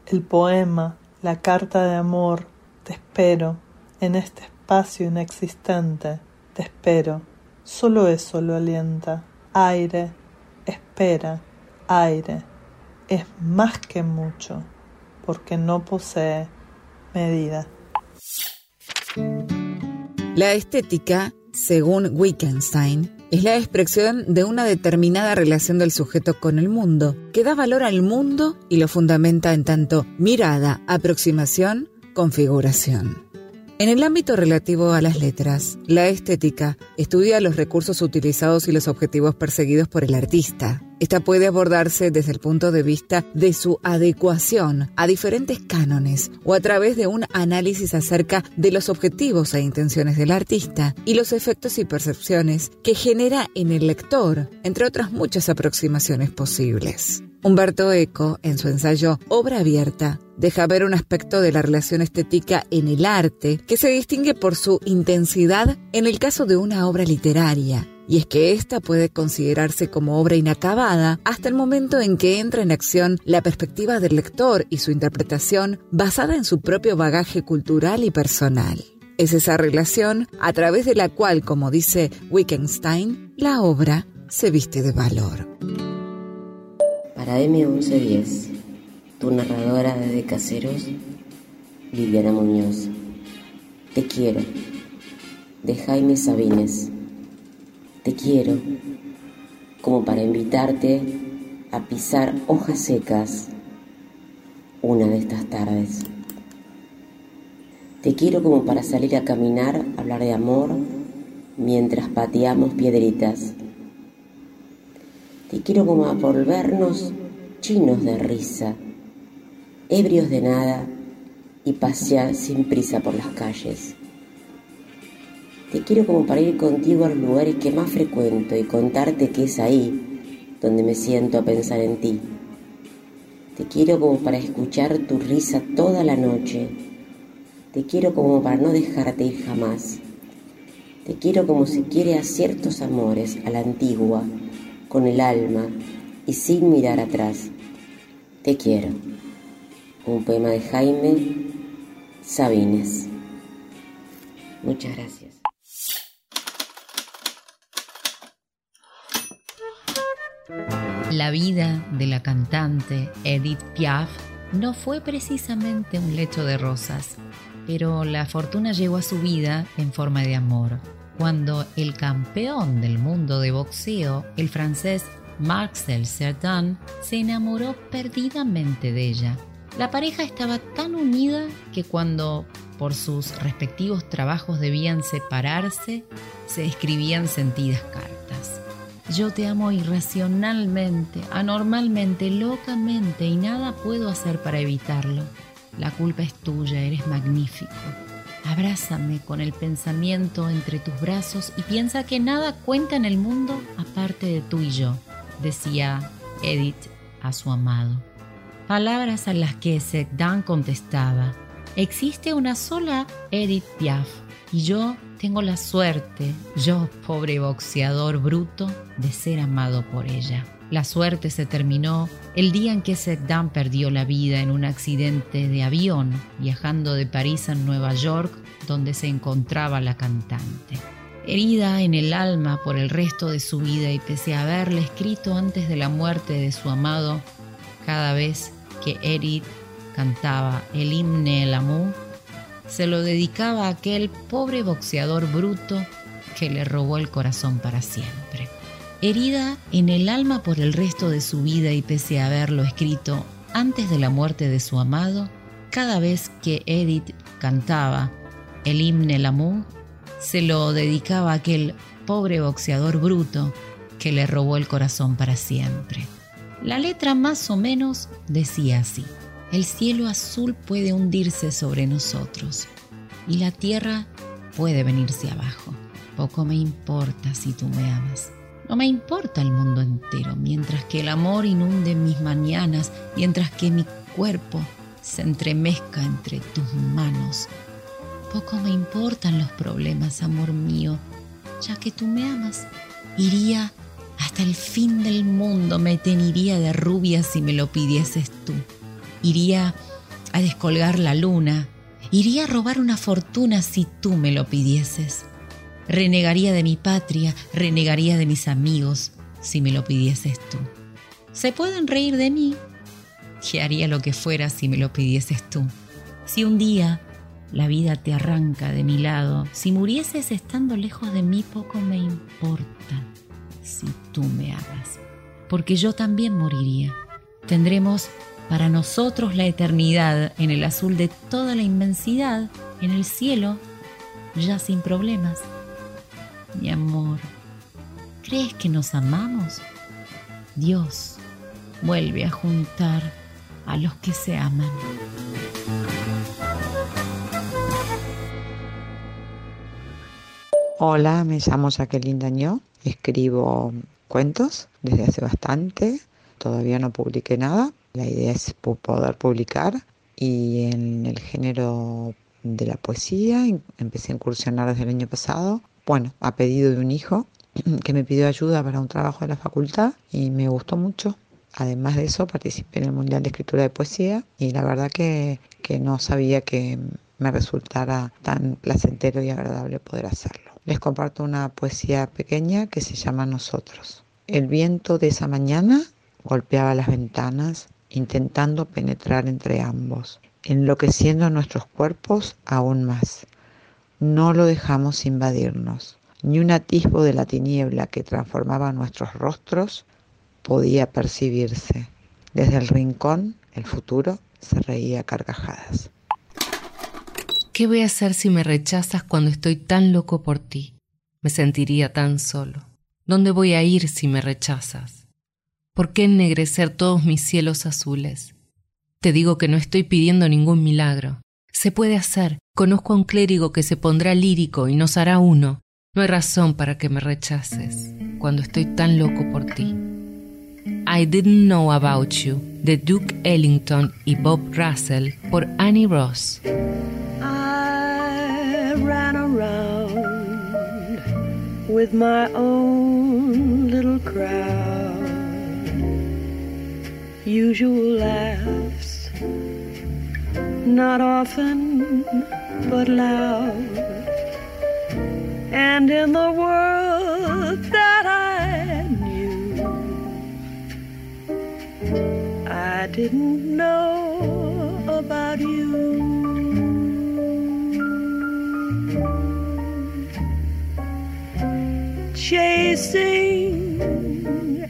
El poema, la carta de amor, te espero en este espacio inexistente, te espero. Solo eso lo alienta. Aire, espera, aire. Es más que mucho, porque no posee medida. La estética según Wittgenstein, es la expresión de una determinada relación del sujeto con el mundo, que da valor al mundo y lo fundamenta en tanto mirada, aproximación, configuración. En el ámbito relativo a las letras, la estética estudia los recursos utilizados y los objetivos perseguidos por el artista. Esta puede abordarse desde el punto de vista de su adecuación a diferentes cánones o a través de un análisis acerca de los objetivos e intenciones del artista y los efectos y percepciones que genera en el lector, entre otras muchas aproximaciones posibles. Humberto Eco, en su ensayo Obra Abierta, deja ver un aspecto de la relación estética en el arte que se distingue por su intensidad en el caso de una obra literaria, y es que ésta puede considerarse como obra inacabada hasta el momento en que entra en acción la perspectiva del lector y su interpretación basada en su propio bagaje cultural y personal. Es esa relación a través de la cual, como dice Wittgenstein, la obra se viste de valor. Para M1110, tu narradora desde Caseros, Viviana Muñoz. Te quiero, de Jaime Sabines. Te quiero, como para invitarte a pisar hojas secas una de estas tardes. Te quiero como para salir a caminar, hablar de amor, mientras pateamos piedritas te quiero como a volvernos chinos de risa, ebrios de nada y pasear sin prisa por las calles. Te quiero como para ir contigo a los lugares que más frecuento y contarte que es ahí donde me siento a pensar en ti. Te quiero como para escuchar tu risa toda la noche. Te quiero como para no dejarte ir jamás. Te quiero como se quiere a ciertos amores, a la antigua, con el alma y sin mirar atrás. Te quiero. Un poema de Jaime Sabines. Muchas gracias. La vida de la cantante Edith Piaf no fue precisamente un lecho de rosas, pero la fortuna llegó a su vida en forma de amor, cuando el campeón del mundo de boxeo, el francés Marcel Cerdan, se enamoró perdidamente de ella. La pareja estaba tan unida que cuando por sus respectivos trabajos debían separarse, se escribían sentidas cartas. Yo te amo irracionalmente, anormalmente, locamente y nada puedo hacer para evitarlo. La culpa es tuya, eres magnífico. Abrázame con el pensamiento entre tus brazos y piensa que nada cuenta en el mundo aparte de tú y yo, decía Edith a su amado. Palabras a las que Segdan contestaba, existe una sola Edith Piaf y yo tengo la suerte, yo, pobre boxeador bruto, de ser amado por ella. La suerte se terminó el día en que Seddan perdió la vida en un accidente de avión viajando de París a Nueva York, donde se encontraba la cantante. Herida en el alma por el resto de su vida y pese a haberle escrito antes de la muerte de su amado, cada vez que Edith cantaba el himne El Amour, se lo dedicaba a aquel pobre boxeador bruto que le robó el corazón para siempre. Herida en el alma por el resto de su vida y pese a haberlo escrito antes de la muerte de su amado, cada vez que Edith cantaba el himne L'amour, se lo dedicaba a aquel pobre boxeador bruto que le robó el corazón para siempre. La letra más o menos decía así el cielo azul puede hundirse sobre nosotros y la tierra puede venirse abajo. Poco me importa si tú me amas. No me importa el mundo entero, mientras que el amor inunde mis mañanas, mientras que mi cuerpo se entremezca entre tus manos. Poco me importan los problemas, amor mío, ya que tú me amas. Iría hasta el fin del mundo, me teniría de rubia si me lo pidieses tú iría a descolgar la luna, iría a robar una fortuna si tú me lo pidieses. Renegaría de mi patria, renegaría de mis amigos si me lo pidieses tú. Se pueden reír de mí, que haría lo que fuera si me lo pidieses tú. Si un día la vida te arranca de mi lado, si murieses estando lejos de mí, poco me importa si tú me amas, porque yo también moriría. Tendremos para nosotros la eternidad en el azul de toda la inmensidad, en el cielo, ya sin problemas. Mi amor, ¿crees que nos amamos? Dios vuelve a juntar a los que se aman. Hola, me llamo Jacqueline Dañó, escribo cuentos desde hace bastante, todavía no publiqué nada, la idea es poder publicar y en el género de la poesía empecé a incursionar desde el año pasado. Bueno, a pedido de un hijo que me pidió ayuda para un trabajo de la facultad y me gustó mucho. Además de eso, participé en el Mundial de Escritura de Poesía y la verdad que, que no sabía que me resultara tan placentero y agradable poder hacerlo. Les comparto una poesía pequeña que se llama Nosotros. El viento de esa mañana golpeaba las ventanas intentando penetrar entre ambos, enloqueciendo nuestros cuerpos aún más. No lo dejamos invadirnos. Ni un atisbo de la tiniebla que transformaba nuestros rostros podía percibirse. Desde el rincón, el futuro se reía a carcajadas. ¿Qué voy a hacer si me rechazas cuando estoy tan loco por ti? Me sentiría tan solo. ¿Dónde voy a ir si me rechazas? ¿Por qué ennegrecer todos mis cielos azules? Te digo que no estoy pidiendo ningún milagro. Se puede hacer. Conozco a un clérigo que se pondrá lírico y nos hará uno. No hay razón para que me rechaces cuando estoy tan loco por ti. I Didn't Know About You de Duke Ellington y Bob Russell por Annie Ross. I ran around with my own little crowd. Usual laughs, not often but loud. And in the world that I knew, I didn't know about you. Chasing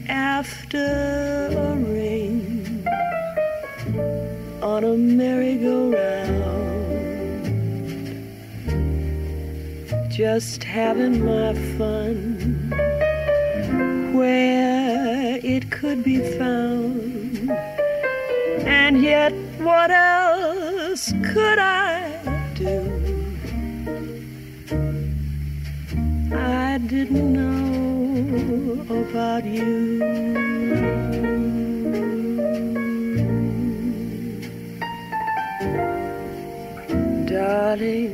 after a ring on a merry-go-round, just having my fun where it could be found. And yet, what else could I do? I didn't know about you. Darling,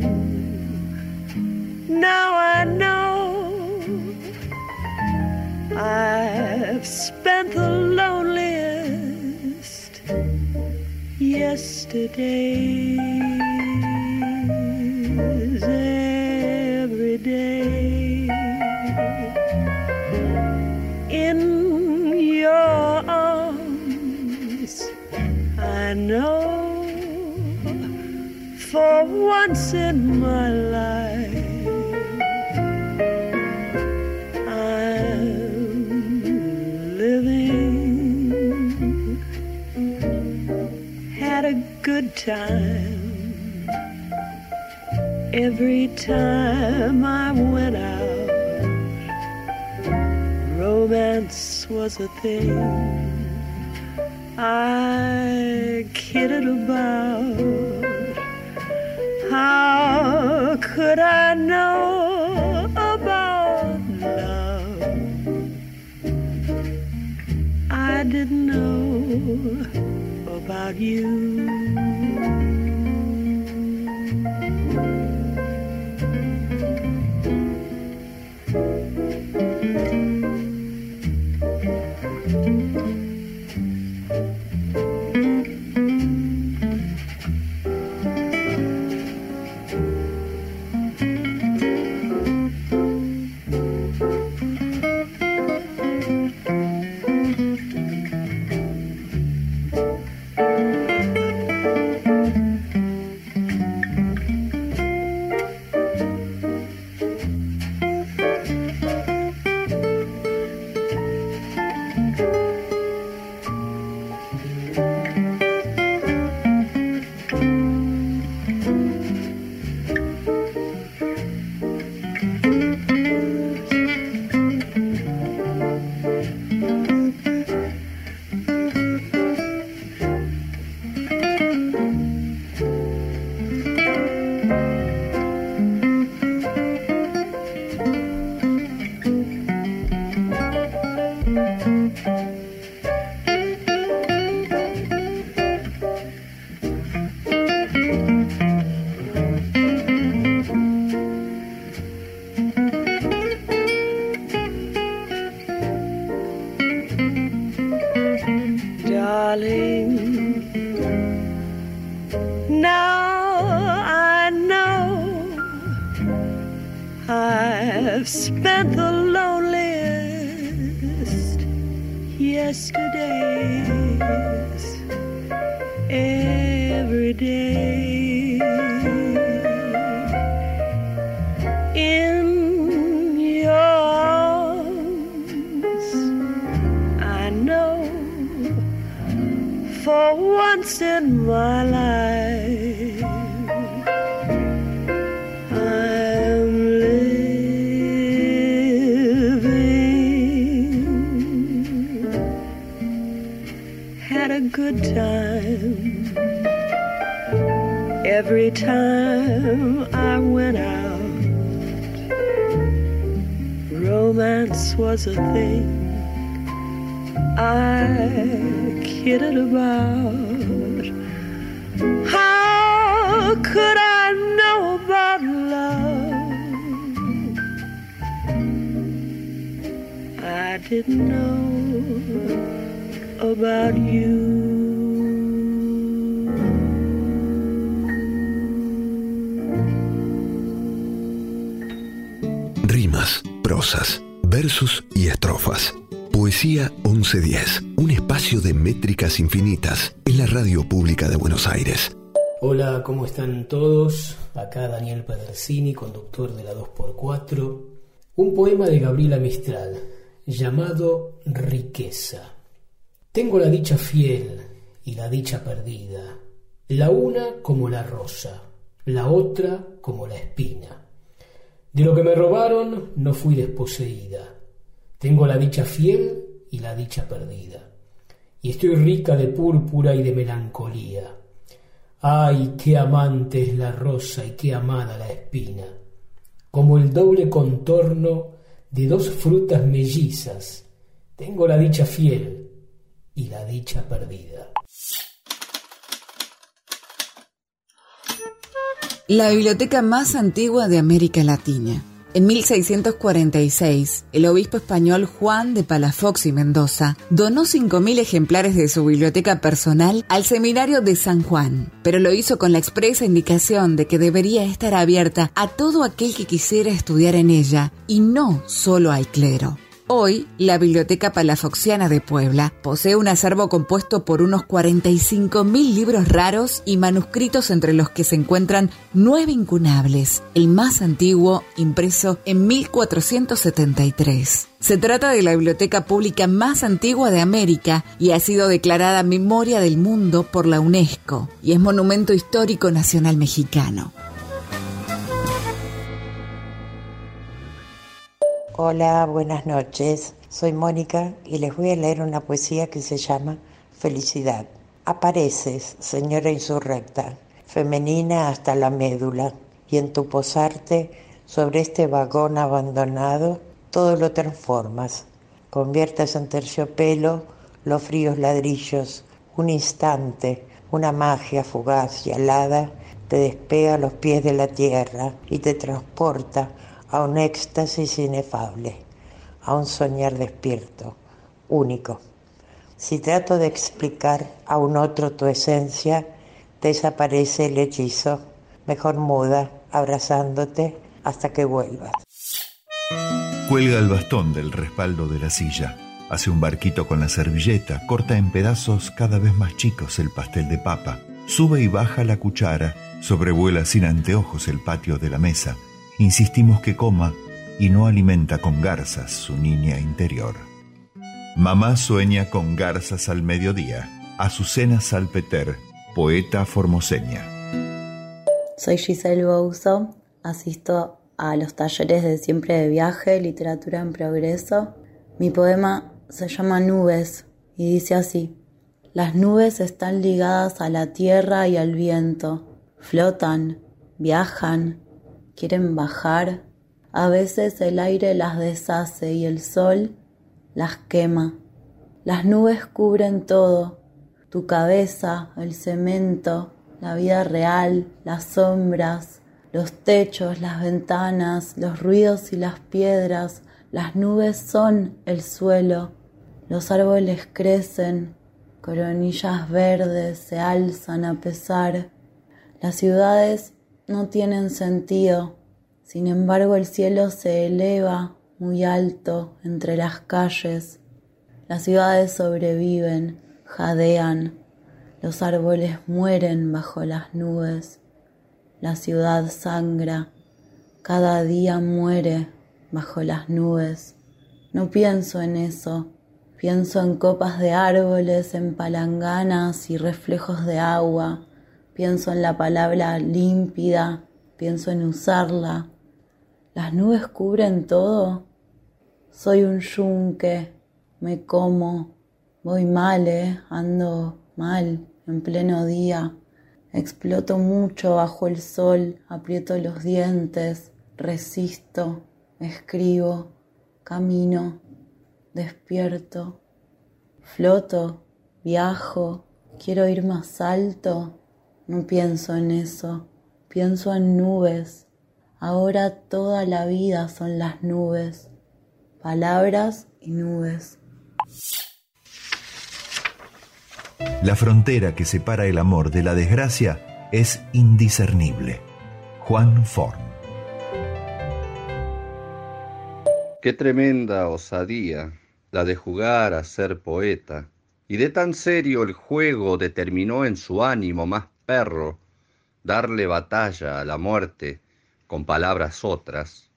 now I know I've spent the loneliest yesterdays every day in your arms. I know for once in my life I'm living. Had a good time every time I went out. Romance was a thing I kidded about. How could I know about love? I didn't know about you. Infinitas en la radio pública de Buenos Aires. Hola, ¿cómo están todos? Acá Daniel Pedersini, conductor de la 2x4. Un poema de Gabriela Mistral llamado Riqueza. Tengo la dicha fiel y la dicha perdida, la una como la rosa, la otra como la espina. De lo que me robaron no fui desposeída. Tengo la dicha fiel y la dicha perdida. Y estoy rica de púrpura y de melancolía. Ay, qué amante es la rosa y qué amada la espina. Como el doble contorno de dos frutas mellizas. Tengo la dicha fiel y la dicha perdida. La biblioteca más antigua de América Latina. En 1646, el obispo español Juan de Palafox y Mendoza donó 5.000 ejemplares de su biblioteca personal al seminario de San Juan, pero lo hizo con la expresa indicación de que debería estar abierta a todo aquel que quisiera estudiar en ella y no solo al clero. Hoy, la Biblioteca Palafoxiana de Puebla posee un acervo compuesto por unos 45.000 libros raros y manuscritos entre los que se encuentran nueve incunables, el más antiguo impreso en 1473. Se trata de la biblioteca pública más antigua de América y ha sido declarada Memoria del Mundo por la UNESCO y es Monumento Histórico Nacional Mexicano. Hola, buenas noches. Soy Mónica y les voy a leer una poesía que se llama Felicidad. Apareces, señora insurrecta, femenina hasta la médula, y en tu posarte sobre este vagón abandonado, todo lo transformas. Conviertes en terciopelo los fríos ladrillos. Un instante, una magia fugaz y alada te despega a los pies de la tierra y te transporta a un éxtasis inefable, a un soñar despierto, único. Si trato de explicar a un otro tu esencia, desaparece el hechizo, mejor muda, abrazándote hasta que vuelvas. Cuelga el bastón del respaldo de la silla, hace un barquito con la servilleta, corta en pedazos cada vez más chicos el pastel de papa, sube y baja la cuchara, sobrevuela sin anteojos el patio de la mesa, insistimos que coma y no alimenta con garzas su niña interior. Mamá sueña con garzas al mediodía. Azucena Salpeter, poeta formoseña. Soy Giselle Bouso, asisto a los talleres de Siempre de Viaje, Literatura en Progreso. Mi poema se llama Nubes y dice así. Las nubes están ligadas a la tierra y al viento, flotan, viajan, quieren bajar. A veces el aire las deshace y el sol las quema. Las nubes cubren todo, tu cabeza, el cemento, la vida real, las sombras, los techos, las ventanas, los ruidos y las piedras. Las nubes son el suelo, los árboles crecen, coronillas verdes se alzan a pesar. Las ciudades no tienen sentido. Sin embargo, el cielo se eleva muy alto entre las calles. Las ciudades sobreviven, jadean. Los árboles mueren bajo las nubes. La ciudad sangra. Cada día muere bajo las nubes. No pienso en eso. Pienso en copas de árboles, en palanganas y reflejos de agua pienso en la palabra límpida, pienso en usarla. ¿Las nubes cubren todo? Soy un yunque, me como, voy mal, ¿eh? ando mal en pleno día. Exploto mucho bajo el sol, aprieto los dientes, resisto, escribo. camino, despierto, floto, viajo, quiero ir más alto. No pienso en eso, pienso en nubes. Ahora toda la vida son las nubes, palabras y nubes. La frontera que separa el amor de la desgracia es indiscernible. Juan Forn. Qué tremenda osadía la de jugar a ser poeta, y de tan serio el juego determinó en su ánimo más perro darle batalla a la muerte con palabras otras,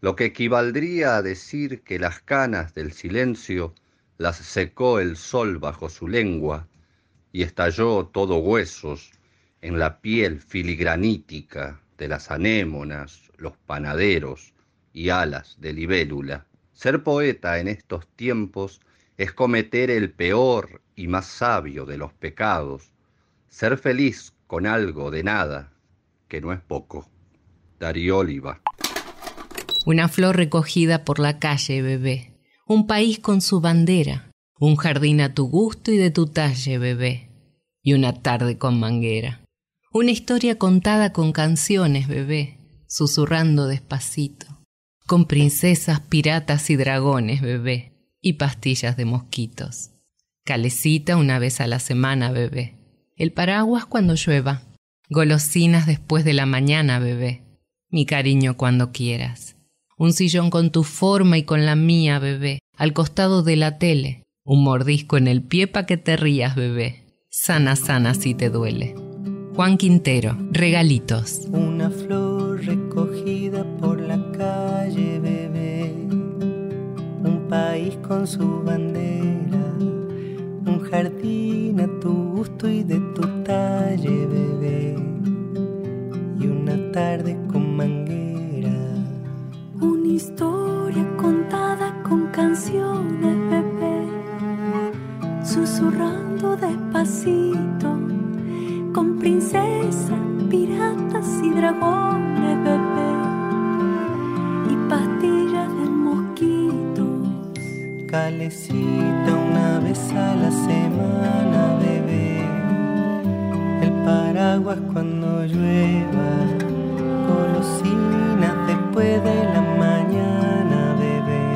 lo que equivaldría a decir que las canas del silencio las secó el sol bajo su lengua y estalló todo huesos en la piel filigranítica de las anémonas, los panaderos y alas de libélula. Ser poeta en estos tiempos es cometer el peor y más sabio de los pecados, ser feliz con algo de nada, que no es poco. Darío Oliva. Una flor recogida por la calle, bebé. Un país con su bandera. Un jardín a tu gusto y de tu talle, bebé. Y una tarde con manguera. Una historia contada con canciones, bebé, susurrando despacito. Con princesas, piratas y dragones, bebé. Y pastillas de mosquitos. Calecita una vez a la semana, bebé. El paraguas cuando llueva. Golosinas después de la mañana, bebé. Mi cariño cuando quieras. Un sillón con tu forma y con la mía, bebé. Al costado de la tele. Un mordisco en el pie pa' que te rías, bebé. Sana, sana si te duele. Juan Quintero, regalitos. Una flor recogida por la calle, bebé. Un país con su bandera. Un jardín a tu gusto y de bebé. Y una tarde con manguera. Una historia contada con canciones, bebé. Susurrando despacito con princesas, piratas y dragones, bebé, y pastillas de mosquitos. Calecita una vez a la semana, bebé, paraguas cuando llueva, golosinas después de la mañana, bebé,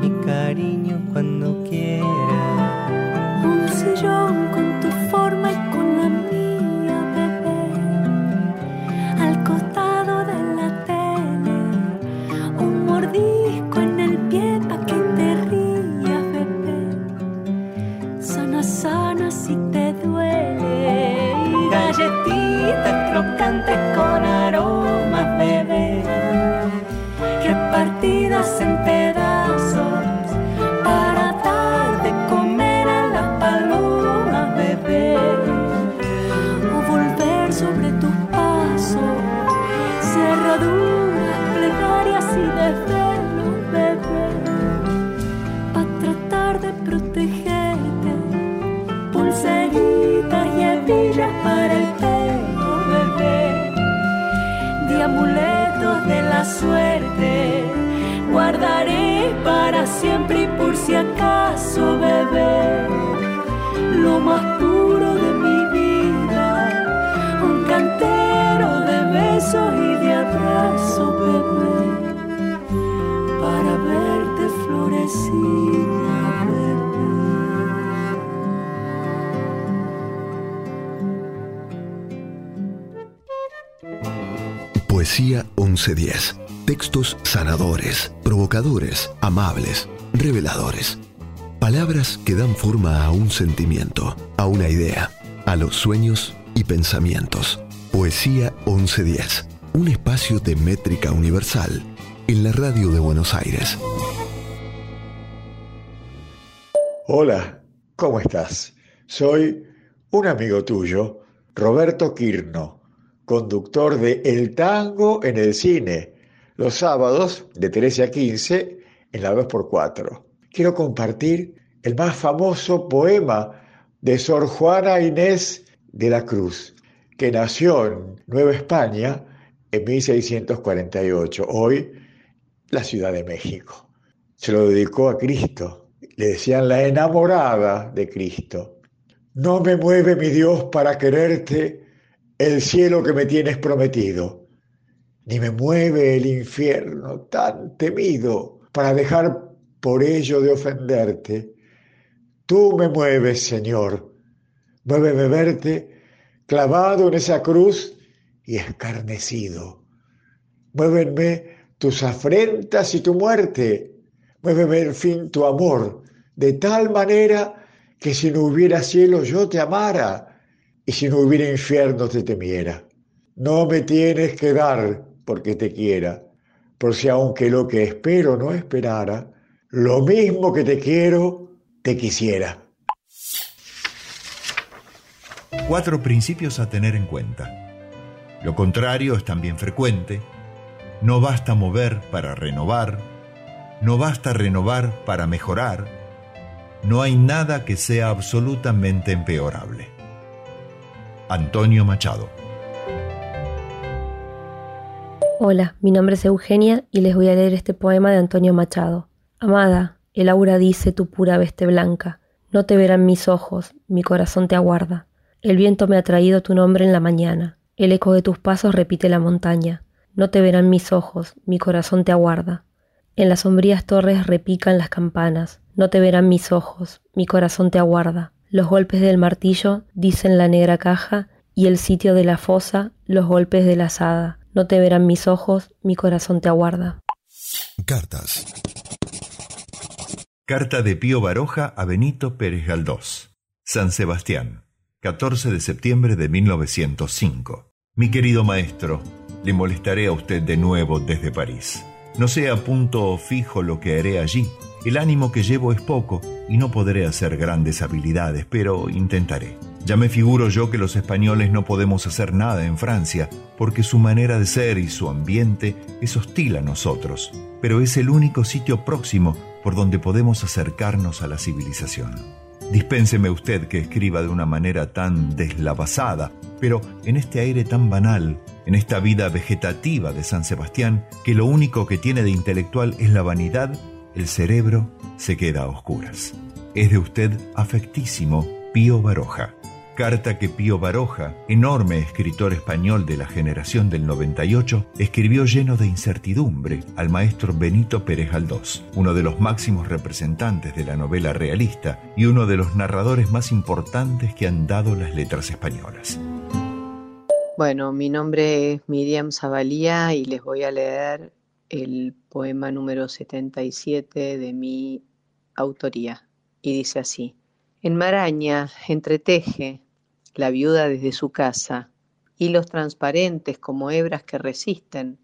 mi cariño cuando quiera. Un sillón con tu forma y con la mía, bebé. Al costado de la tele, un mordisco en el pie pa' que te rías, bebé. Sana, sana si suerte. Guardaré para siempre y por si acaso, bebé, lo más puro de mi vida. Un cantero de besos y de abrazos, bebé, para verte florecida, bebé. Poesía 1110. Textos sanadores, provocadores, amables, reveladores. Palabras que dan forma a un sentimiento, a una idea, a los sueños y pensamientos. Poesía 1110. Un espacio de métrica universal en la radio de Buenos Aires. Hola, ¿cómo estás? Soy un amigo tuyo, Roberto Quirno, conductor de El Tango en el Cine, los sábados de 13 a 15 en la 2x4. Quiero compartir el más famoso poema de Sor Juana Inés de la Cruz, que nació en Nueva España en 1648. Hoy la Ciudad de México. Se lo dedicó a Cristo. Le decían la enamorada de Cristo. No me mueve mi Dios para quererte el cielo que me tienes prometido, ni me mueve el infierno tan temido para dejar por ello de ofenderte. Tú me mueves, Señor. Muéveme verte clavado en esa cruz y escarnecido. Muévenme tus afrentas y tu muerte. Muéveme, en fin, tu amor, de tal manera que si no hubiera cielo yo te amara y si no hubiera infierno te temiera. No me tienes que dar porque te quiera, por si aunque lo que espero no esperara, lo mismo que te quiero, te quisiera. Cuatro principios a tener en cuenta. Lo contrario es también frecuente. No basta mover para renovar. No basta renovar para mejorar. No hay nada que sea absolutamente empeorable. Antonio Machado. Hola, mi nombre es Eugenia y les voy a leer este poema de Antonio Machado. Amada, el aura dice tu pura veste blanca. No te verán mis ojos, mi corazón te aguarda. El viento me ha traído tu nombre en la mañana. El eco de tus pasos repite la montaña. No te verán mis ojos, mi corazón te aguarda. En las sombrías torres repican las campanas. No te verán mis ojos, mi corazón te aguarda. Los golpes del martillo dicen la negra caja y el sitio de la fosa los golpes de la asada. No te verán mis ojos, mi corazón te aguarda. Cartas. Carta de Pío Baroja a Benito Pérez Galdós. San Sebastián. 14 de septiembre de 1905. Mi querido maestro, le molestaré a usted de nuevo desde París. No sé a punto fijo lo que haré allí. El ánimo que llevo es poco y no podré hacer grandes habilidades, pero intentaré. Ya me figuro yo que los españoles no podemos hacer nada en Francia, porque su manera de ser y su ambiente es hostil a nosotros, pero es el único sitio próximo por donde podemos acercarnos a la civilización. Dispénseme usted que escriba de una manera tan deslavazada, pero en este aire tan banal, en esta vida vegetativa de San Sebastián, que lo único que tiene de intelectual es la vanidad, el cerebro se queda a oscuras. Es de usted afectísimo Pío Baroja. Carta que Pío Baroja, enorme escritor español de la generación del 98, escribió lleno de incertidumbre al maestro Benito Pérez Galdós, uno de los máximos representantes de la novela realista y uno de los narradores más importantes que han dado las letras españolas. Bueno, mi nombre es Miriam Zabalía y les voy a leer el poema número 77 de mi autoría. Y dice así, en maraña entreteje la viuda desde su casa, hilos transparentes como hebras que resisten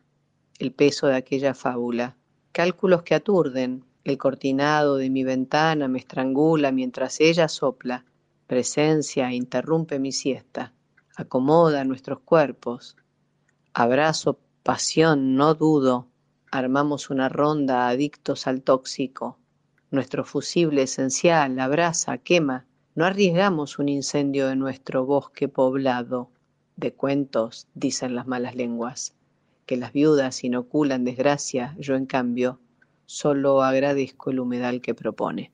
el peso de aquella fábula, cálculos que aturden, el cortinado de mi ventana me estrangula mientras ella sopla, presencia interrumpe mi siesta, acomoda nuestros cuerpos, abrazo, pasión, no dudo, armamos una ronda adictos al tóxico, nuestro fusible esencial abraza, quema, no arriesgamos un incendio en nuestro bosque poblado. De cuentos, dicen las malas lenguas, que las viudas inoculan desgracia, yo en cambio solo agradezco el humedal que propone.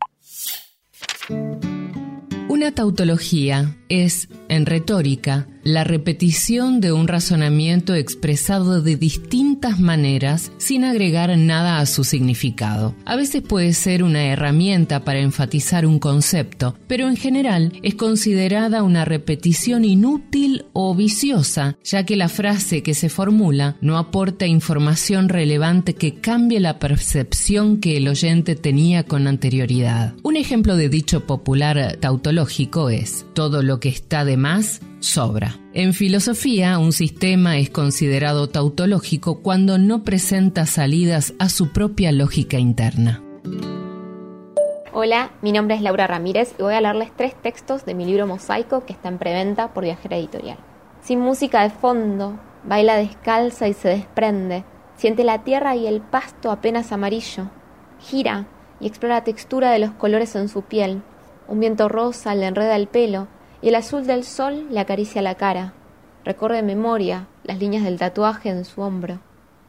Una tautología es, en retórica, la repetición de un razonamiento expresado de distintas maneras sin agregar nada a su significado. A veces puede ser una herramienta para enfatizar un concepto, pero en general es considerada una repetición inútil o viciosa, ya que la frase que se formula no aporta información relevante que cambie la percepción que el oyente tenía con anterioridad. Un ejemplo de dicho popular tautológico es, todo lo que está de más sobra. En filosofía, un sistema es considerado tautológico cuando no presenta salidas a su propia lógica interna. Hola, mi nombre es Laura Ramírez y voy a leerles tres textos de mi libro Mosaico que está en preventa por Viajera Editorial. Sin música de fondo, baila descalza y se desprende, siente la tierra y el pasto apenas amarillo, gira y explora la textura de los colores en su piel. Un viento rosa le enreda el pelo y el azul del sol le acaricia la cara. Recorre de memoria las líneas del tatuaje en su hombro.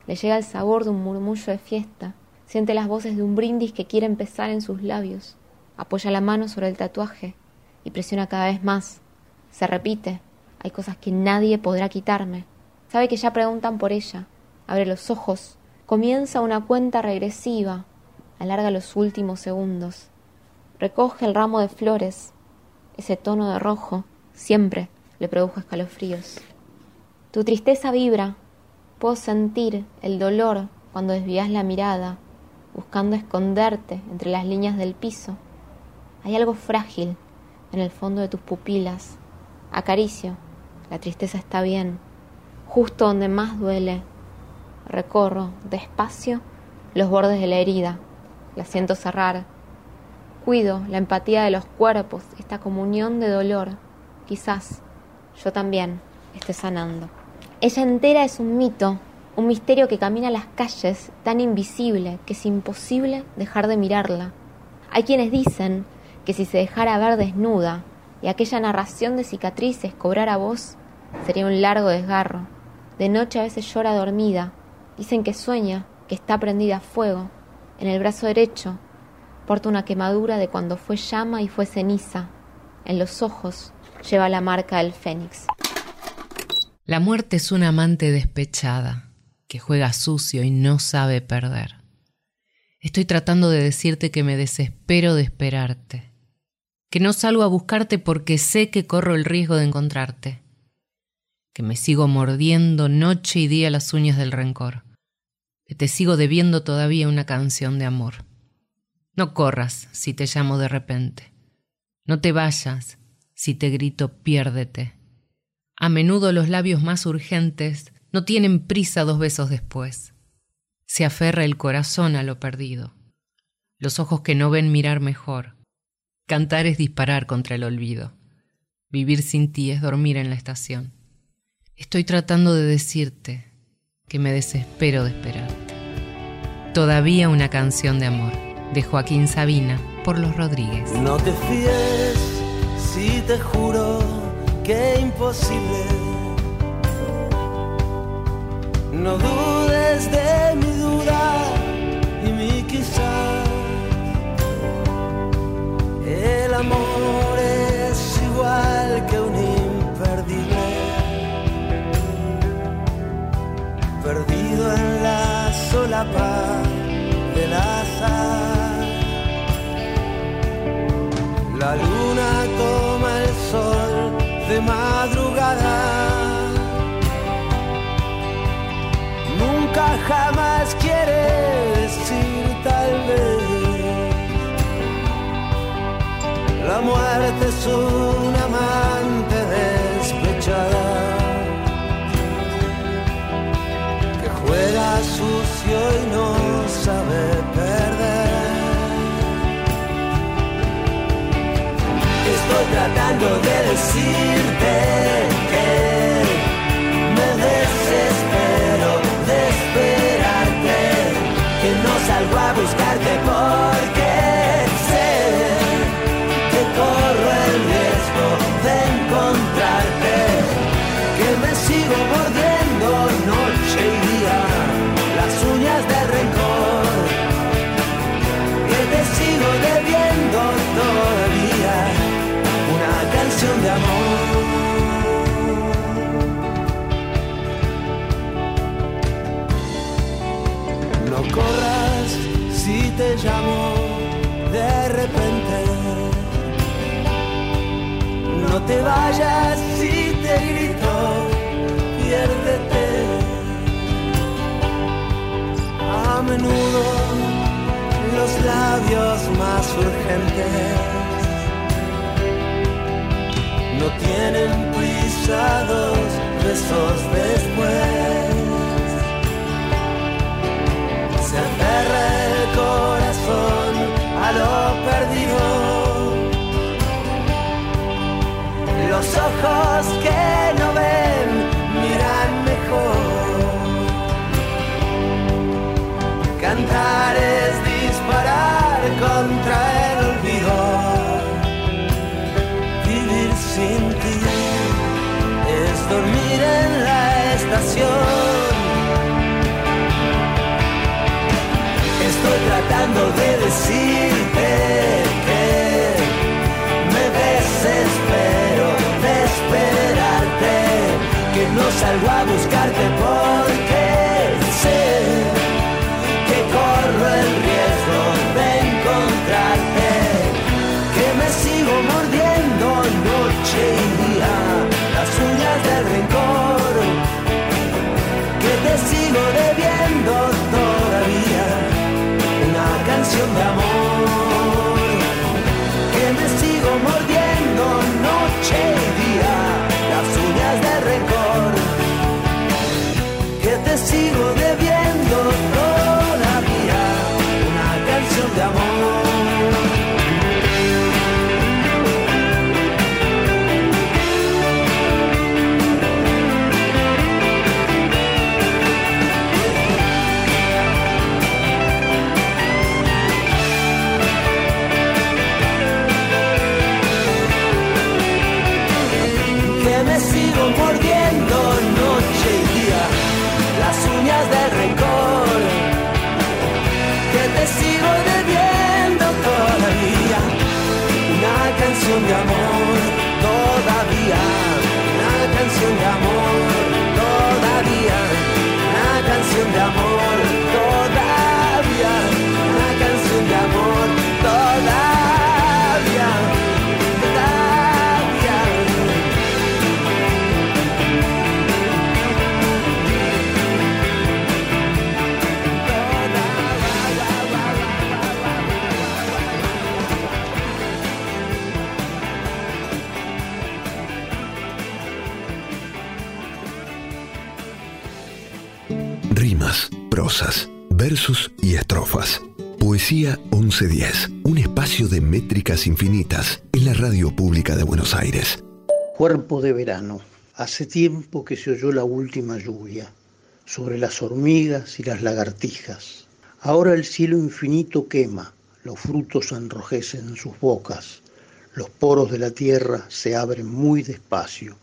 Le llega el sabor de un murmullo de fiesta. Siente las voces de un brindis que quiere empezar en sus labios. Apoya la mano sobre el tatuaje y presiona cada vez más. Se repite. Hay cosas que nadie podrá quitarme. Sabe que ya preguntan por ella. Abre los ojos. Comienza una cuenta regresiva. Alarga los últimos segundos. Recoge el ramo de flores. Ese tono de rojo siempre le produjo escalofríos. Tu tristeza vibra. Puedo sentir el dolor cuando desvías la mirada, buscando esconderte entre las líneas del piso. Hay algo frágil en el fondo de tus pupilas. Acaricio. La tristeza está bien. Justo donde más duele. Recorro despacio los bordes de la herida. La siento cerrar. Cuido la empatía de los cuerpos, esta comunión de dolor. Quizás yo también esté sanando. Ella entera es un mito, un misterio que camina las calles tan invisible que es imposible dejar de mirarla. Hay quienes dicen que si se dejara ver desnuda y aquella narración de cicatrices cobrara voz, sería un largo desgarro. De noche a veces llora dormida. Dicen que sueña, que está prendida a fuego. En el brazo derecho porta una quemadura de cuando fue llama y fue ceniza. En los ojos lleva la marca del fénix. La muerte es una amante despechada, que juega sucio y no sabe perder. Estoy tratando de decirte que me desespero de esperarte, que no salgo a buscarte porque sé que corro el riesgo de encontrarte, que me sigo mordiendo noche y día las uñas del rencor, que te sigo debiendo todavía una canción de amor. No corras si te llamo de repente, no te vayas si te grito piérdete. A menudo los labios más urgentes no tienen prisa dos besos después. Se aferra el corazón a lo perdido. Los ojos que no ven mirar mejor. Cantar es disparar contra el olvido. Vivir sin ti es dormir en la estación. Estoy tratando de decirte que me desespero de esperarte. Todavía una canción de amor de Joaquín Sabina por los Rodríguez. No te fíes si te juro que imposible. No dudes de mi duda y mi quizás. El amor es igual que un imperdible. Perdido en la solapa La luna toma el sol de madrugada. Nunca jamás quiere decir tal vez. La muerte es un amante despechada que juega sucio de labios más urgentes no tienen prisa dos besos después. Se aferra el corazón a lo perdido. Los ojos que no ven miran mejor. Cantar es en la estación. Estoy tratando de decirte que me desespero de esperarte, que no salgo a buscarte por canción de amor, versos y estrofas. Poesía 1110, un espacio de métricas infinitas en la radio pública de Buenos Aires. Cuerpo de verano. Hace tiempo que se oyó la última lluvia sobre las hormigas y las lagartijas. Ahora el cielo infinito quema, los frutos enrojecen sus bocas, los poros de la tierra se abren muy despacio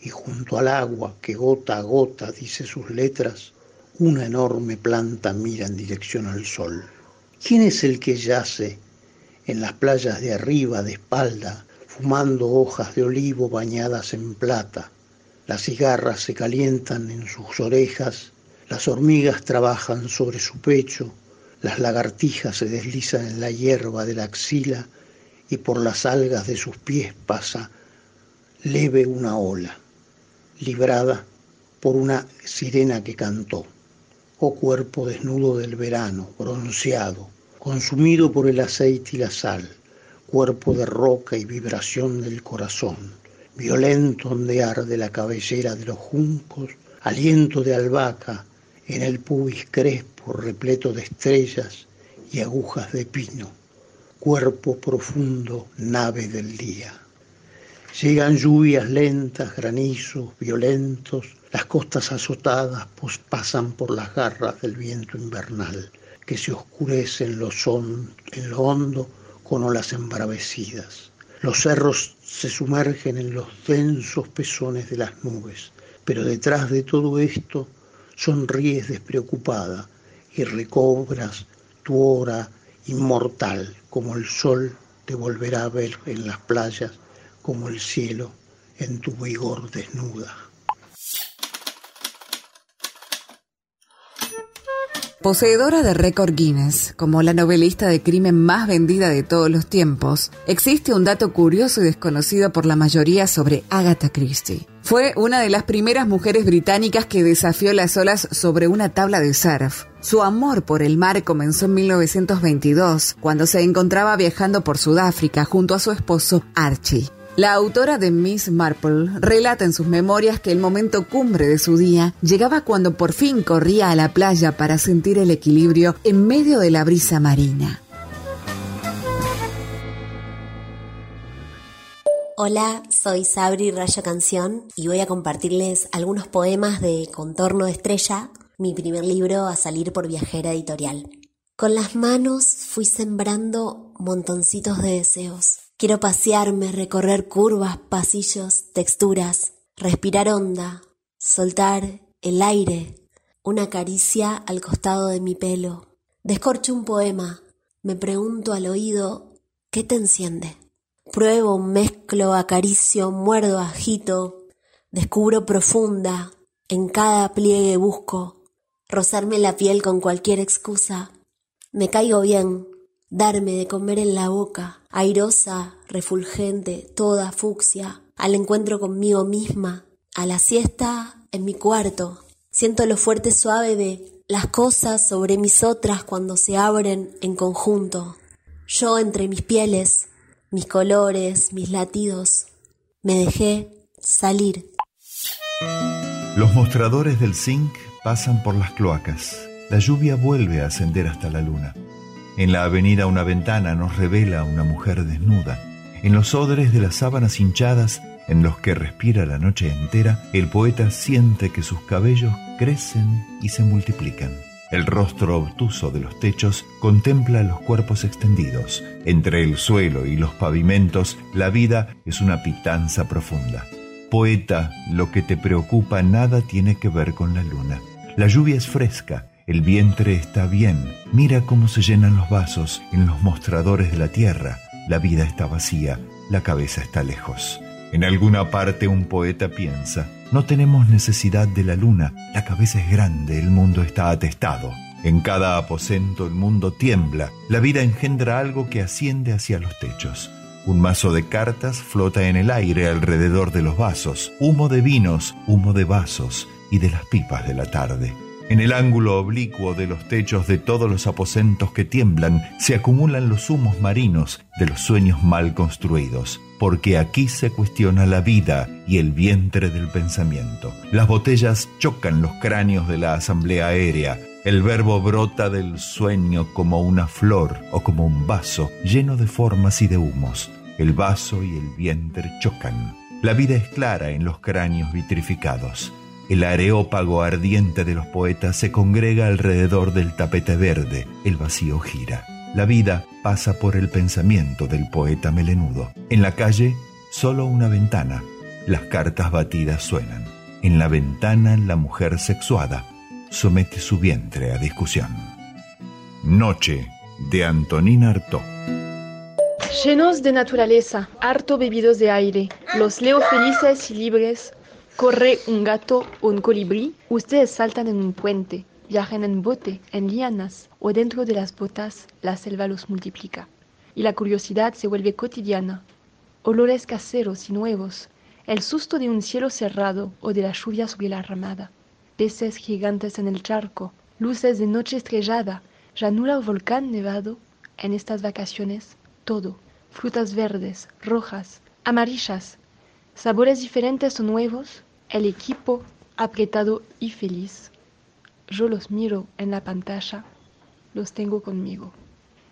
y junto al agua que gota a gota dice sus letras, una enorme planta mira en dirección al sol. ¿Quién es el que yace en las playas de arriba de espalda, fumando hojas de olivo bañadas en plata? Las cigarras se calientan en sus orejas, las hormigas trabajan sobre su pecho, las lagartijas se deslizan en la hierba de la axila y por las algas de sus pies pasa leve una ola, librada por una sirena que cantó. Oh cuerpo desnudo del verano, bronceado, consumido por el aceite y la sal, cuerpo de roca y vibración del corazón, violento ondear de la cabellera de los juncos, aliento de albahaca en el pubis crespo repleto de estrellas y agujas de pino, cuerpo profundo, nave del día. Llegan lluvias lentas, granizos violentos, las costas azotadas pues pasan por las garras del viento invernal, que se oscurece en lo, en lo hondo con olas embravecidas. Los cerros se sumergen en los densos pezones de las nubes, pero detrás de todo esto sonríes despreocupada y recobras tu hora inmortal, como el sol te volverá a ver en las playas, como el cielo en tu vigor desnuda. Poseedora de récord Guinness, como la novelista de crimen más vendida de todos los tiempos, existe un dato curioso y desconocido por la mayoría sobre Agatha Christie. Fue una de las primeras mujeres británicas que desafió las olas sobre una tabla de surf. Su amor por el mar comenzó en 1922, cuando se encontraba viajando por Sudáfrica junto a su esposo Archie. La autora de Miss Marple relata en sus memorias que el momento cumbre de su día llegaba cuando por fin corría a la playa para sentir el equilibrio en medio de la brisa marina. Hola, soy Sabri Rayo Canción y voy a compartirles algunos poemas de Contorno de Estrella, mi primer libro a salir por Viajera Editorial. Con las manos fui sembrando montoncitos de deseos. Quiero pasearme, recorrer curvas, pasillos, texturas, respirar honda, soltar el aire, una caricia al costado de mi pelo. Descorcho un poema, Me pregunto al oído, ¿qué te enciende? Pruebo, mezclo, acaricio, muerdo, agito, descubro profunda, en cada pliegue busco, rozarme la piel con cualquier excusa. Me caigo bien, darme de comer en la boca, airosa, refulgente, toda fucsia, al encuentro conmigo misma, a la siesta en mi cuarto. Siento lo fuerte suave de las cosas sobre mis otras cuando se abren en conjunto. Yo entre mis pieles, mis colores, mis latidos, me dejé salir. Los mostradores del zinc pasan por las cloacas. La lluvia vuelve a ascender hasta la luna. En la avenida una ventana nos revela una mujer desnuda. En los odres de las sábanas hinchadas en los que respira la noche entera, el poeta siente que sus cabellos crecen y se multiplican. El rostro obtuso de los techos contempla los cuerpos extendidos. Entre el suelo y los pavimentos, la vida es una pitanza profunda. Poeta, lo que te preocupa nada tiene que ver con la luna. La lluvia es fresca, el vientre está bien. Mira cómo se llenan los vasos en los mostradores de la tierra. La vida está vacía, la cabeza está lejos. En alguna parte un poeta piensa, no tenemos necesidad de la luna, la cabeza es grande, el mundo está atestado. En cada aposento el mundo tiembla, la vida engendra algo que asciende hacia los techos. Un mazo de cartas flota en el aire alrededor de los vasos, humo de vinos, humo de vasos y de las pipas de la tarde. En el ángulo oblicuo de los techos de todos los aposentos que tiemblan se acumulan los humos marinos de los sueños mal construidos, porque aquí se cuestiona la vida y el vientre del pensamiento. Las botellas chocan los cráneos de la asamblea aérea, el verbo brota del sueño como una flor o como un vaso lleno de formas y de humos. El vaso y el vientre chocan. La vida es clara en los cráneos vitrificados. El areópago ardiente de los poetas se congrega alrededor del tapete verde. El vacío gira. La vida pasa por el pensamiento del poeta melenudo. En la calle, solo una ventana. Las cartas batidas suenan. En la ventana, la mujer sexuada somete su vientre a discusión. Noche de Antonina Artaud. Llenos de naturaleza, harto bebidos de aire, los leo felices y libres Corre un gato o un colibrí, ustedes saltan en un puente, viajan en bote, en lianas o dentro de las botas, la selva los multiplica. Y la curiosidad se vuelve cotidiana. Olores caseros y nuevos, el susto de un cielo cerrado o de la lluvia sobre la ramada, peces gigantes en el charco, luces de noche estrellada, llanura o volcán nevado, en estas vacaciones, todo, frutas verdes, rojas, amarillas, sabores diferentes o nuevos, el equipo apretado y feliz. Yo los miro en la pantalla, los tengo conmigo.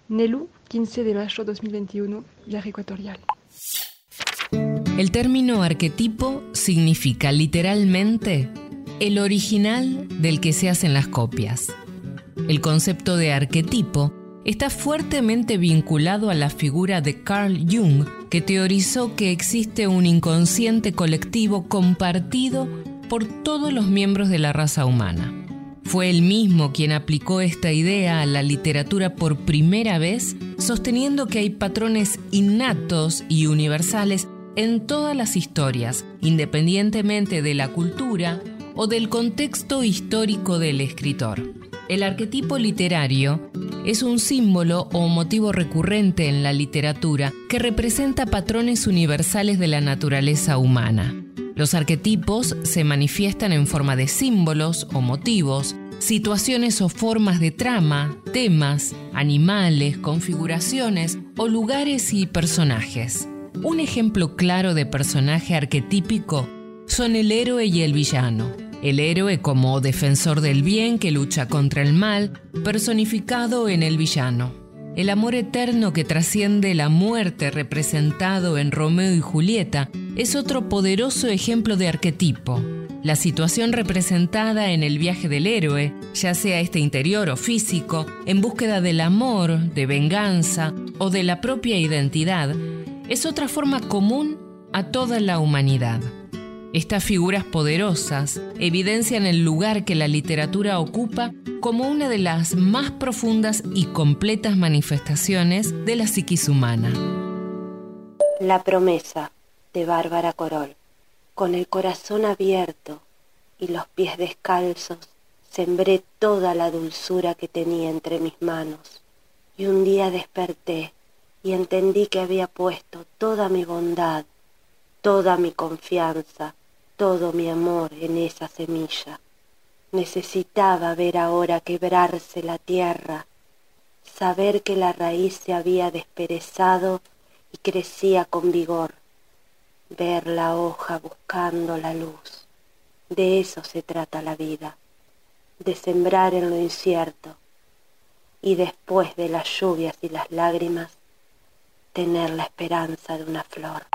Nelu, 15 de mayo 2021, viaje ecuatorial. El término arquetipo significa literalmente el original del que se hacen las copias. El concepto de arquetipo está fuertemente vinculado a la figura de Carl Jung, que teorizó que existe un inconsciente colectivo compartido por todos los miembros de la raza humana. Fue él mismo quien aplicó esta idea a la literatura por primera vez, sosteniendo que hay patrones innatos y universales en todas las historias, independientemente de la cultura o del contexto histórico del escritor. El arquetipo literario es un símbolo o motivo recurrente en la literatura que representa patrones universales de la naturaleza humana. Los arquetipos se manifiestan en forma de símbolos o motivos, situaciones o formas de trama, temas, animales, configuraciones o lugares y personajes. Un ejemplo claro de personaje arquetípico son el héroe y el villano. El héroe como defensor del bien que lucha contra el mal, personificado en el villano. El amor eterno que trasciende la muerte representado en Romeo y Julieta es otro poderoso ejemplo de arquetipo. La situación representada en el viaje del héroe, ya sea este interior o físico, en búsqueda del amor, de venganza o de la propia identidad, es otra forma común a toda la humanidad. Estas figuras poderosas evidencian el lugar que la literatura ocupa como una de las más profundas y completas manifestaciones de la psiquis humana. La promesa de Bárbara Corol. Con el corazón abierto y los pies descalzos, sembré toda la dulzura que tenía entre mis manos. Y un día desperté y entendí que había puesto toda mi bondad, toda mi confianza, todo mi amor en esa semilla. Necesitaba ver ahora quebrarse la tierra, saber que la raíz se había desperezado y crecía con vigor, ver la hoja buscando la luz. De eso se trata la vida, de sembrar en lo incierto y después de las lluvias y las lágrimas, tener la esperanza de una flor.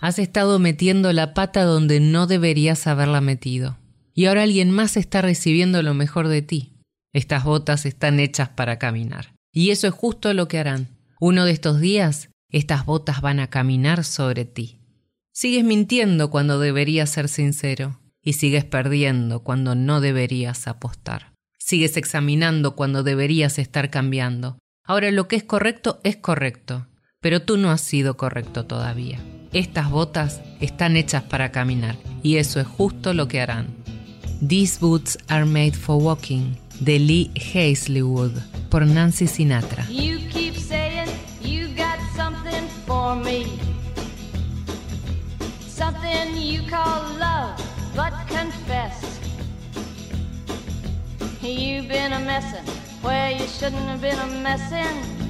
Has estado metiendo la pata donde no deberías haberla metido. Y ahora alguien más está recibiendo lo mejor de ti. Estas botas están hechas para caminar. Y eso es justo lo que harán. Uno de estos días, estas botas van a caminar sobre ti. Sigues mintiendo cuando deberías ser sincero. Y sigues perdiendo cuando no deberías apostar. Sigues examinando cuando deberías estar cambiando. Ahora lo que es correcto es correcto. Pero tú no has sido correcto todavía. Estas botas están hechas para caminar y eso es justo lo que harán. These boots are made for walking de Lee Hazlewood por Nancy Sinatra. You keep saying you got something for me. Something you call love, but confess. You've been a messin' where you shouldn't have been a messin'.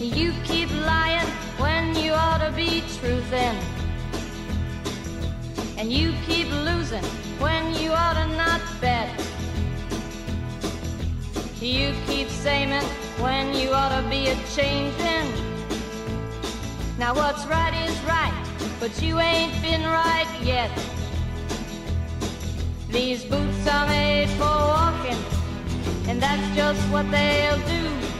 You keep lying when you ought to be truthing. And you keep losing when you ought to not bet. You keep saying when you ought to be a changing. Now what's right is right, but you ain't been right yet. These boots are made for walking, and that's just what they'll do.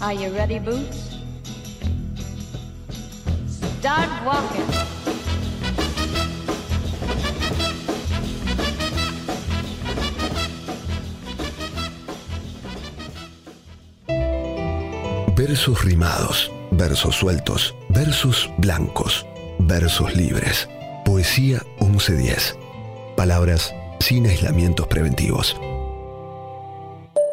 Are you ready, Boots? Start walking. Versos rimados, versos sueltos, versos blancos, versos libres. Poesía 1110. Palabras sin aislamientos preventivos.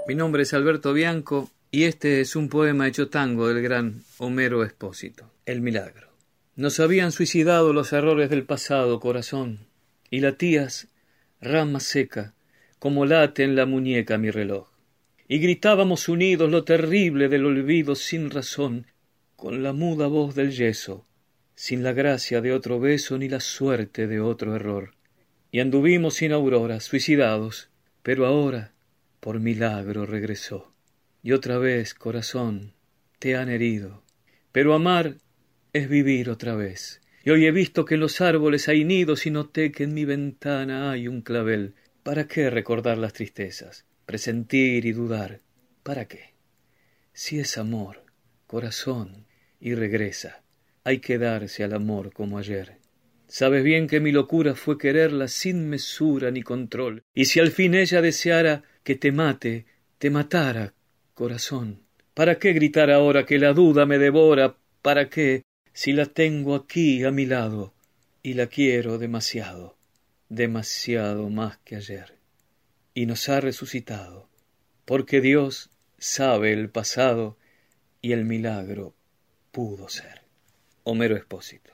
Mi nombre es Alberto Bianco y este es un poema hecho tango del gran Homero Espósito, El Milagro. Nos habían suicidado los errores del pasado, corazón, y latías, rama seca, como late en la muñeca mi reloj. Y gritábamos unidos lo terrible del olvido sin razón, con la muda voz del yeso, sin la gracia de otro beso ni la suerte de otro error. Y anduvimos sin aurora, suicidados, pero ahora, por milagro, regresó. Y otra vez, corazón, te han herido. Pero amar es vivir otra vez. Y hoy he visto que en los árboles hay nidos y noté que en mi ventana hay un clavel. ¿Para qué recordar las tristezas? Presentir y dudar. ¿Para qué? Si es amor, corazón, y regresa, hay que darse al amor como ayer. Sabes bien que mi locura fue quererla sin mesura ni control, y si al fin ella deseara que te mate, te matara, corazón. ¿Para qué gritar ahora que la duda me devora? ¿Para qué, si la tengo aquí a mi lado y la quiero demasiado, demasiado más que ayer? Y nos ha resucitado, porque Dios sabe el pasado y el milagro pudo ser. Homero Expósito.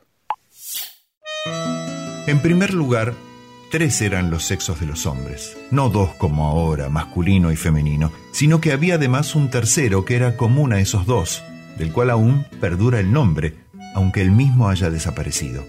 En primer lugar, tres eran los sexos de los hombres, no dos como ahora, masculino y femenino, sino que había además un tercero que era común a esos dos, del cual aún perdura el nombre, aunque el mismo haya desaparecido.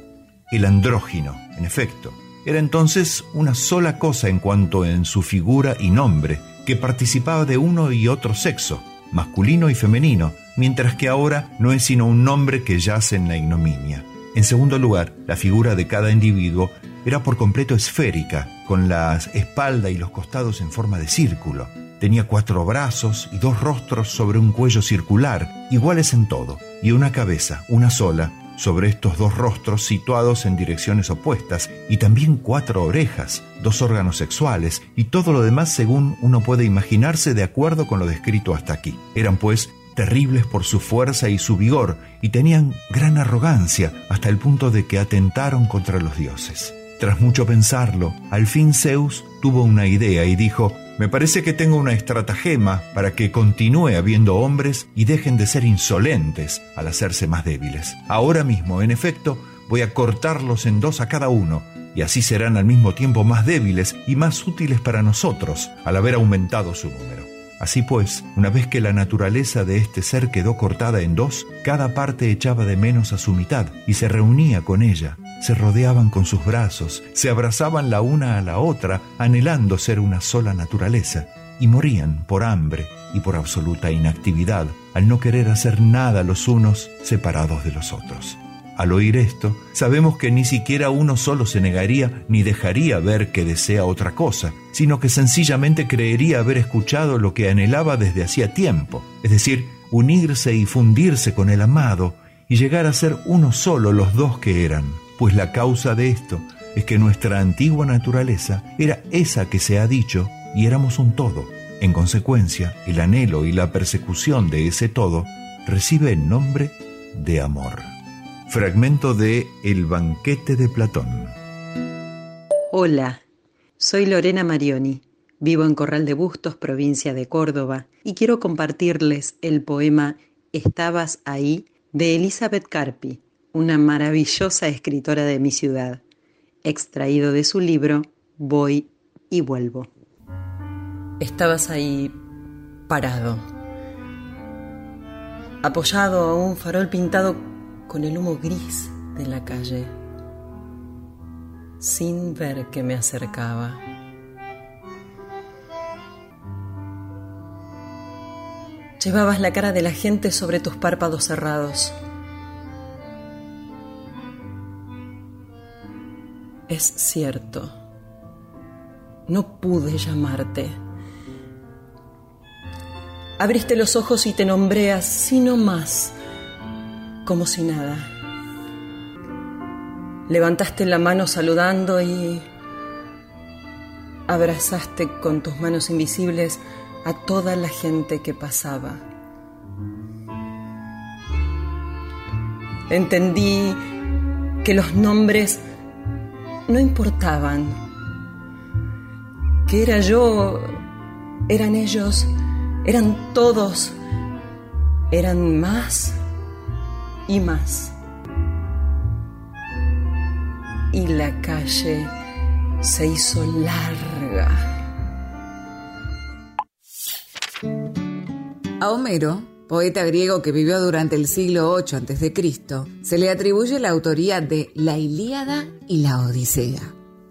El andrógino, en efecto, era entonces una sola cosa en cuanto en su figura y nombre, que participaba de uno y otro sexo, masculino y femenino, mientras que ahora no es sino un nombre que yace en la ignominia. En segundo lugar, la figura de cada individuo era por completo esférica, con la espalda y los costados en forma de círculo. Tenía cuatro brazos y dos rostros sobre un cuello circular, iguales en todo, y una cabeza, una sola, sobre estos dos rostros situados en direcciones opuestas, y también cuatro orejas, dos órganos sexuales, y todo lo demás según uno puede imaginarse de acuerdo con lo descrito hasta aquí. Eran pues terribles por su fuerza y su vigor, y tenían gran arrogancia hasta el punto de que atentaron contra los dioses. Tras mucho pensarlo, al fin Zeus tuvo una idea y dijo, me parece que tengo una estratagema para que continúe habiendo hombres y dejen de ser insolentes al hacerse más débiles. Ahora mismo, en efecto, voy a cortarlos en dos a cada uno, y así serán al mismo tiempo más débiles y más útiles para nosotros al haber aumentado su número. Así pues, una vez que la naturaleza de este ser quedó cortada en dos, cada parte echaba de menos a su mitad y se reunía con ella, se rodeaban con sus brazos, se abrazaban la una a la otra, anhelando ser una sola naturaleza, y morían por hambre y por absoluta inactividad, al no querer hacer nada los unos separados de los otros. Al oír esto, sabemos que ni siquiera uno solo se negaría ni dejaría ver que desea otra cosa, sino que sencillamente creería haber escuchado lo que anhelaba desde hacía tiempo, es decir, unirse y fundirse con el amado y llegar a ser uno solo los dos que eran, pues la causa de esto es que nuestra antigua naturaleza era esa que se ha dicho y éramos un todo. En consecuencia, el anhelo y la persecución de ese todo recibe el nombre de amor. Fragmento de El banquete de Platón. Hola, soy Lorena Marioni. Vivo en Corral de Bustos, provincia de Córdoba, y quiero compartirles el poema Estabas ahí de Elizabeth Carpi, una maravillosa escritora de mi ciudad, extraído de su libro Voy y vuelvo. Estabas ahí parado, apoyado a un farol pintado con el humo gris de la calle, sin ver que me acercaba. Llevabas la cara de la gente sobre tus párpados cerrados. Es cierto, no pude llamarte. Abriste los ojos y te nombré así no más como si nada. Levantaste la mano saludando y abrazaste con tus manos invisibles a toda la gente que pasaba. Entendí que los nombres no importaban, que era yo, eran ellos, eran todos, eran más y más. Y la calle se hizo larga. A Homero, poeta griego que vivió durante el siglo VIII a.C., se le atribuye la autoría de la Ilíada y la Odisea.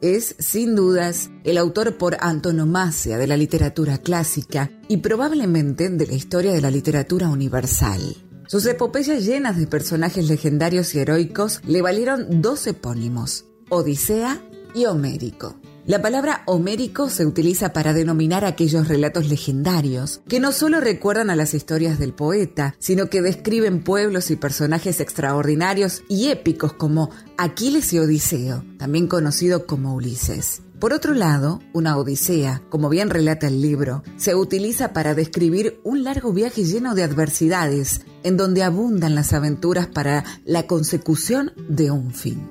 Es, sin dudas, el autor por antonomasia de la literatura clásica y probablemente de la historia de la literatura universal. Sus epopeyas llenas de personajes legendarios y heroicos le valieron dos epónimos, Odisea y Homérico. La palabra homérico se utiliza para denominar aquellos relatos legendarios que no solo recuerdan a las historias del poeta, sino que describen pueblos y personajes extraordinarios y épicos como Aquiles y Odiseo, también conocido como Ulises. Por otro lado, una odisea, como bien relata el libro, se utiliza para describir un largo viaje lleno de adversidades, en donde abundan las aventuras para la consecución de un fin.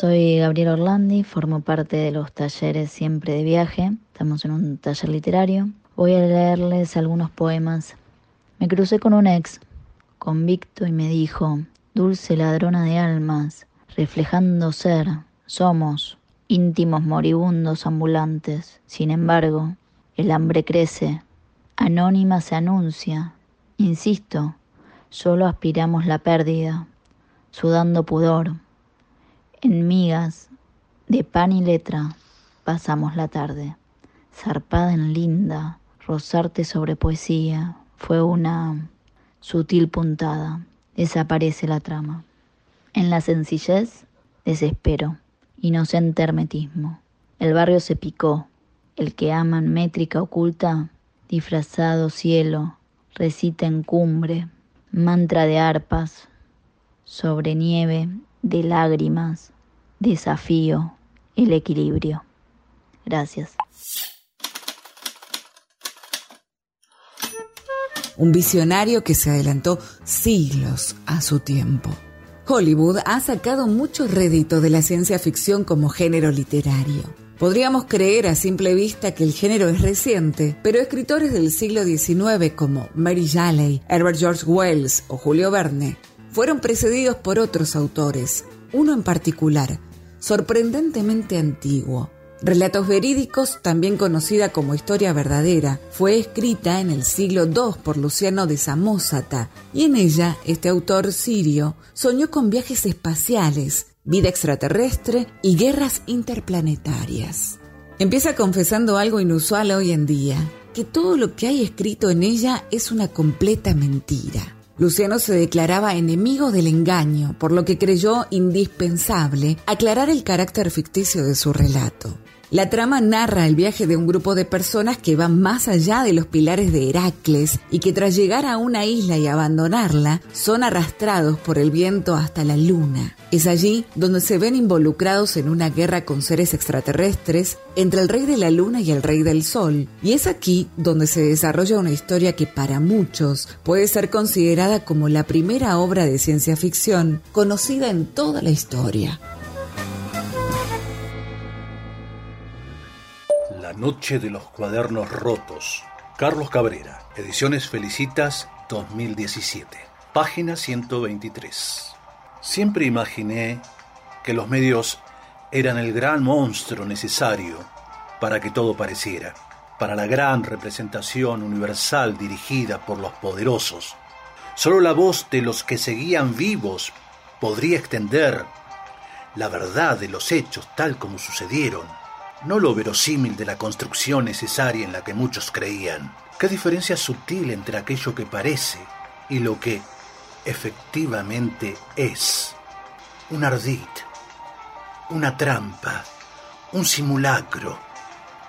Soy Gabriel Orlandi, formo parte de los talleres Siempre de Viaje. Estamos en un taller literario. Voy a leerles algunos poemas. Me crucé con un ex, convicto, y me dijo, dulce ladrona de almas, reflejando ser, somos íntimos moribundos ambulantes. Sin embargo, el hambre crece, anónima se anuncia. Insisto, solo aspiramos la pérdida, sudando pudor en migas de pan y letra pasamos la tarde. Zarpada en linda, rozarte sobre poesía, fue una sutil puntada. Desaparece la trama. En la sencillez, desespero, inocente hermetismo. El barrio se picó. El que aman métrica oculta, disfrazado cielo, recita en cumbre, mantra de arpas, sobre nieve de lágrimas, desafío el equilibrio. Gracias. Un visionario que se adelantó siglos a su tiempo. Hollywood ha sacado mucho rédito de la ciencia ficción como género literario. Podríamos creer a simple vista que el género es reciente, pero escritores del siglo XIX como Mary Shelley, Herbert George Wells o Julio Verne fueron precedidos por otros autores, uno en particular, sorprendentemente antiguo. Relatos verídicos, también conocida como historia verdadera, fue escrita en el siglo II por Luciano de Samosata, y en ella este autor sirio soñó con viajes espaciales, vida extraterrestre y guerras interplanetarias. Empieza confesando algo inusual hoy en día, que todo lo que hay escrito en ella es una completa mentira. Luciano se declaraba enemigo del engaño, por lo que creyó indispensable aclarar el carácter ficticio de su relato. La trama narra el viaje de un grupo de personas que van más allá de los pilares de Heracles y que tras llegar a una isla y abandonarla son arrastrados por el viento hasta la luna. Es allí donde se ven involucrados en una guerra con seres extraterrestres entre el rey de la luna y el rey del sol. Y es aquí donde se desarrolla una historia que para muchos puede ser considerada como la primera obra de ciencia ficción conocida en toda la historia. Noche de los cuadernos rotos. Carlos Cabrera, Ediciones Felicitas 2017. Página 123. Siempre imaginé que los medios eran el gran monstruo necesario para que todo pareciera, para la gran representación universal dirigida por los poderosos. Solo la voz de los que seguían vivos podría extender la verdad de los hechos tal como sucedieron no lo verosímil de la construcción necesaria en la que muchos creían. Qué diferencia sutil entre aquello que parece y lo que efectivamente es. Un ardid, una trampa, un simulacro,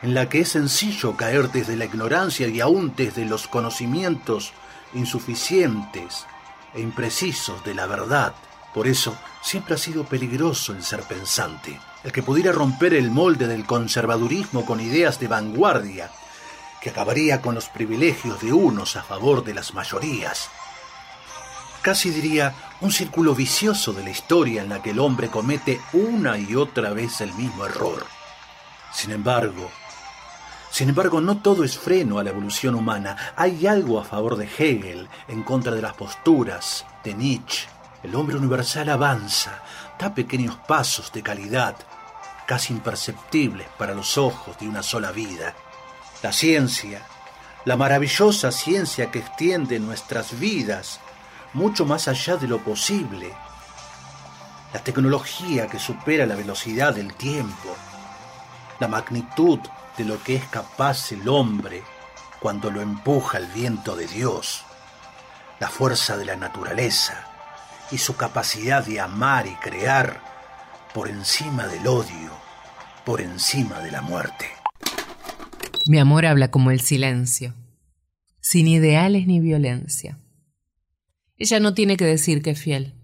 en la que es sencillo caer desde la ignorancia y aún desde los conocimientos insuficientes e imprecisos de la verdad. Por eso siempre ha sido peligroso el ser pensante el que pudiera romper el molde del conservadurismo con ideas de vanguardia, que acabaría con los privilegios de unos a favor de las mayorías. Casi diría un círculo vicioso de la historia en la que el hombre comete una y otra vez el mismo error. Sin embargo, sin embargo, no todo es freno a la evolución humana. Hay algo a favor de Hegel, en contra de las posturas de Nietzsche. El hombre universal avanza, da pequeños pasos de calidad, casi imperceptibles para los ojos de una sola vida. La ciencia, la maravillosa ciencia que extiende nuestras vidas mucho más allá de lo posible. La tecnología que supera la velocidad del tiempo. La magnitud de lo que es capaz el hombre cuando lo empuja el viento de Dios. La fuerza de la naturaleza y su capacidad de amar y crear por encima del odio por encima de la muerte. Mi amor habla como el silencio, sin ideales ni violencia. Ella no tiene que decir que es fiel.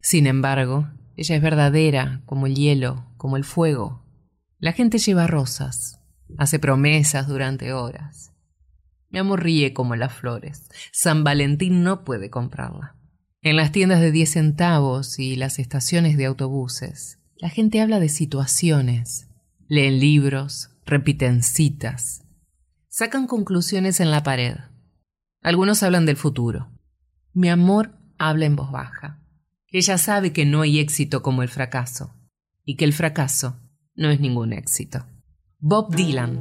Sin embargo, ella es verdadera como el hielo, como el fuego. La gente lleva rosas, hace promesas durante horas. Mi amor ríe como las flores. San Valentín no puede comprarla. En las tiendas de 10 centavos y las estaciones de autobuses, la gente habla de situaciones, leen libros, repiten citas, sacan conclusiones en la pared. Algunos hablan del futuro. Mi amor habla en voz baja. Ella sabe que no hay éxito como el fracaso y que el fracaso no es ningún éxito. Bob Dylan,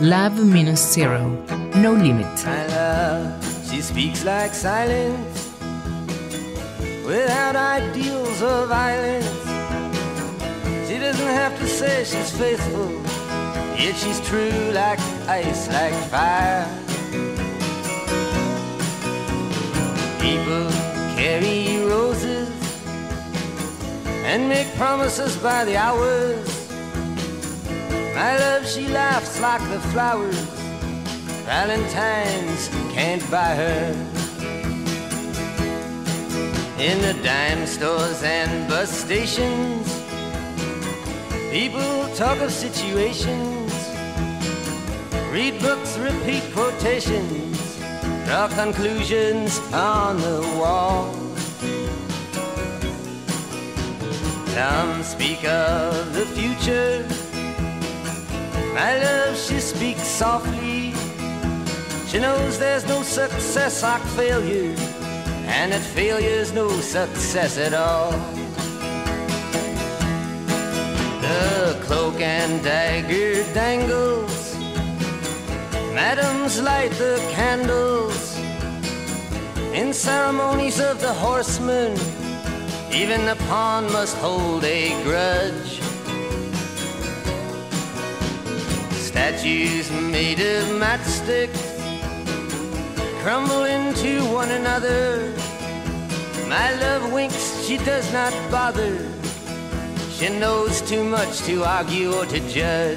Love Minus Zero, No Limit. She speaks like silence, without ideals or violence. She doesn't have to say she's faithful, yet she's true like ice, like fire. People carry roses and make promises by the hours. My love, she laughs like the flowers. Valentine's can't buy her. In the dime stores and bus stations, people talk of situations, read books, repeat quotations, draw conclusions on the wall. Some speak of the future. My love, she speaks softly. She knows there's no success like failure, and that failure's no success at all. The cloak and dagger dangles. Madams light the candles. In ceremonies of the horsemen, even the pawn must hold a grudge. Statues made of matchsticks crumble into one another. My love winks, she does not bother. She knows too much to argue or to judge.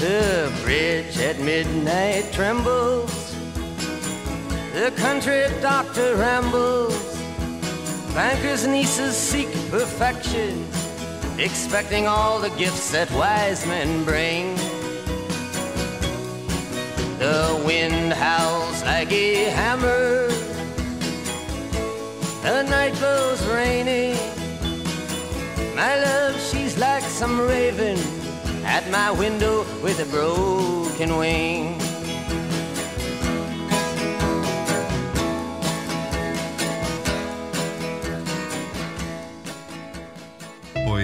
The bridge at midnight trembles. The country doctor rambles. Bankers' nieces seek perfection, expecting all the gifts that wise men bring. The wind howls like a hammer. The night goes rainy. My love, she's like some raven at my window with a broken wing.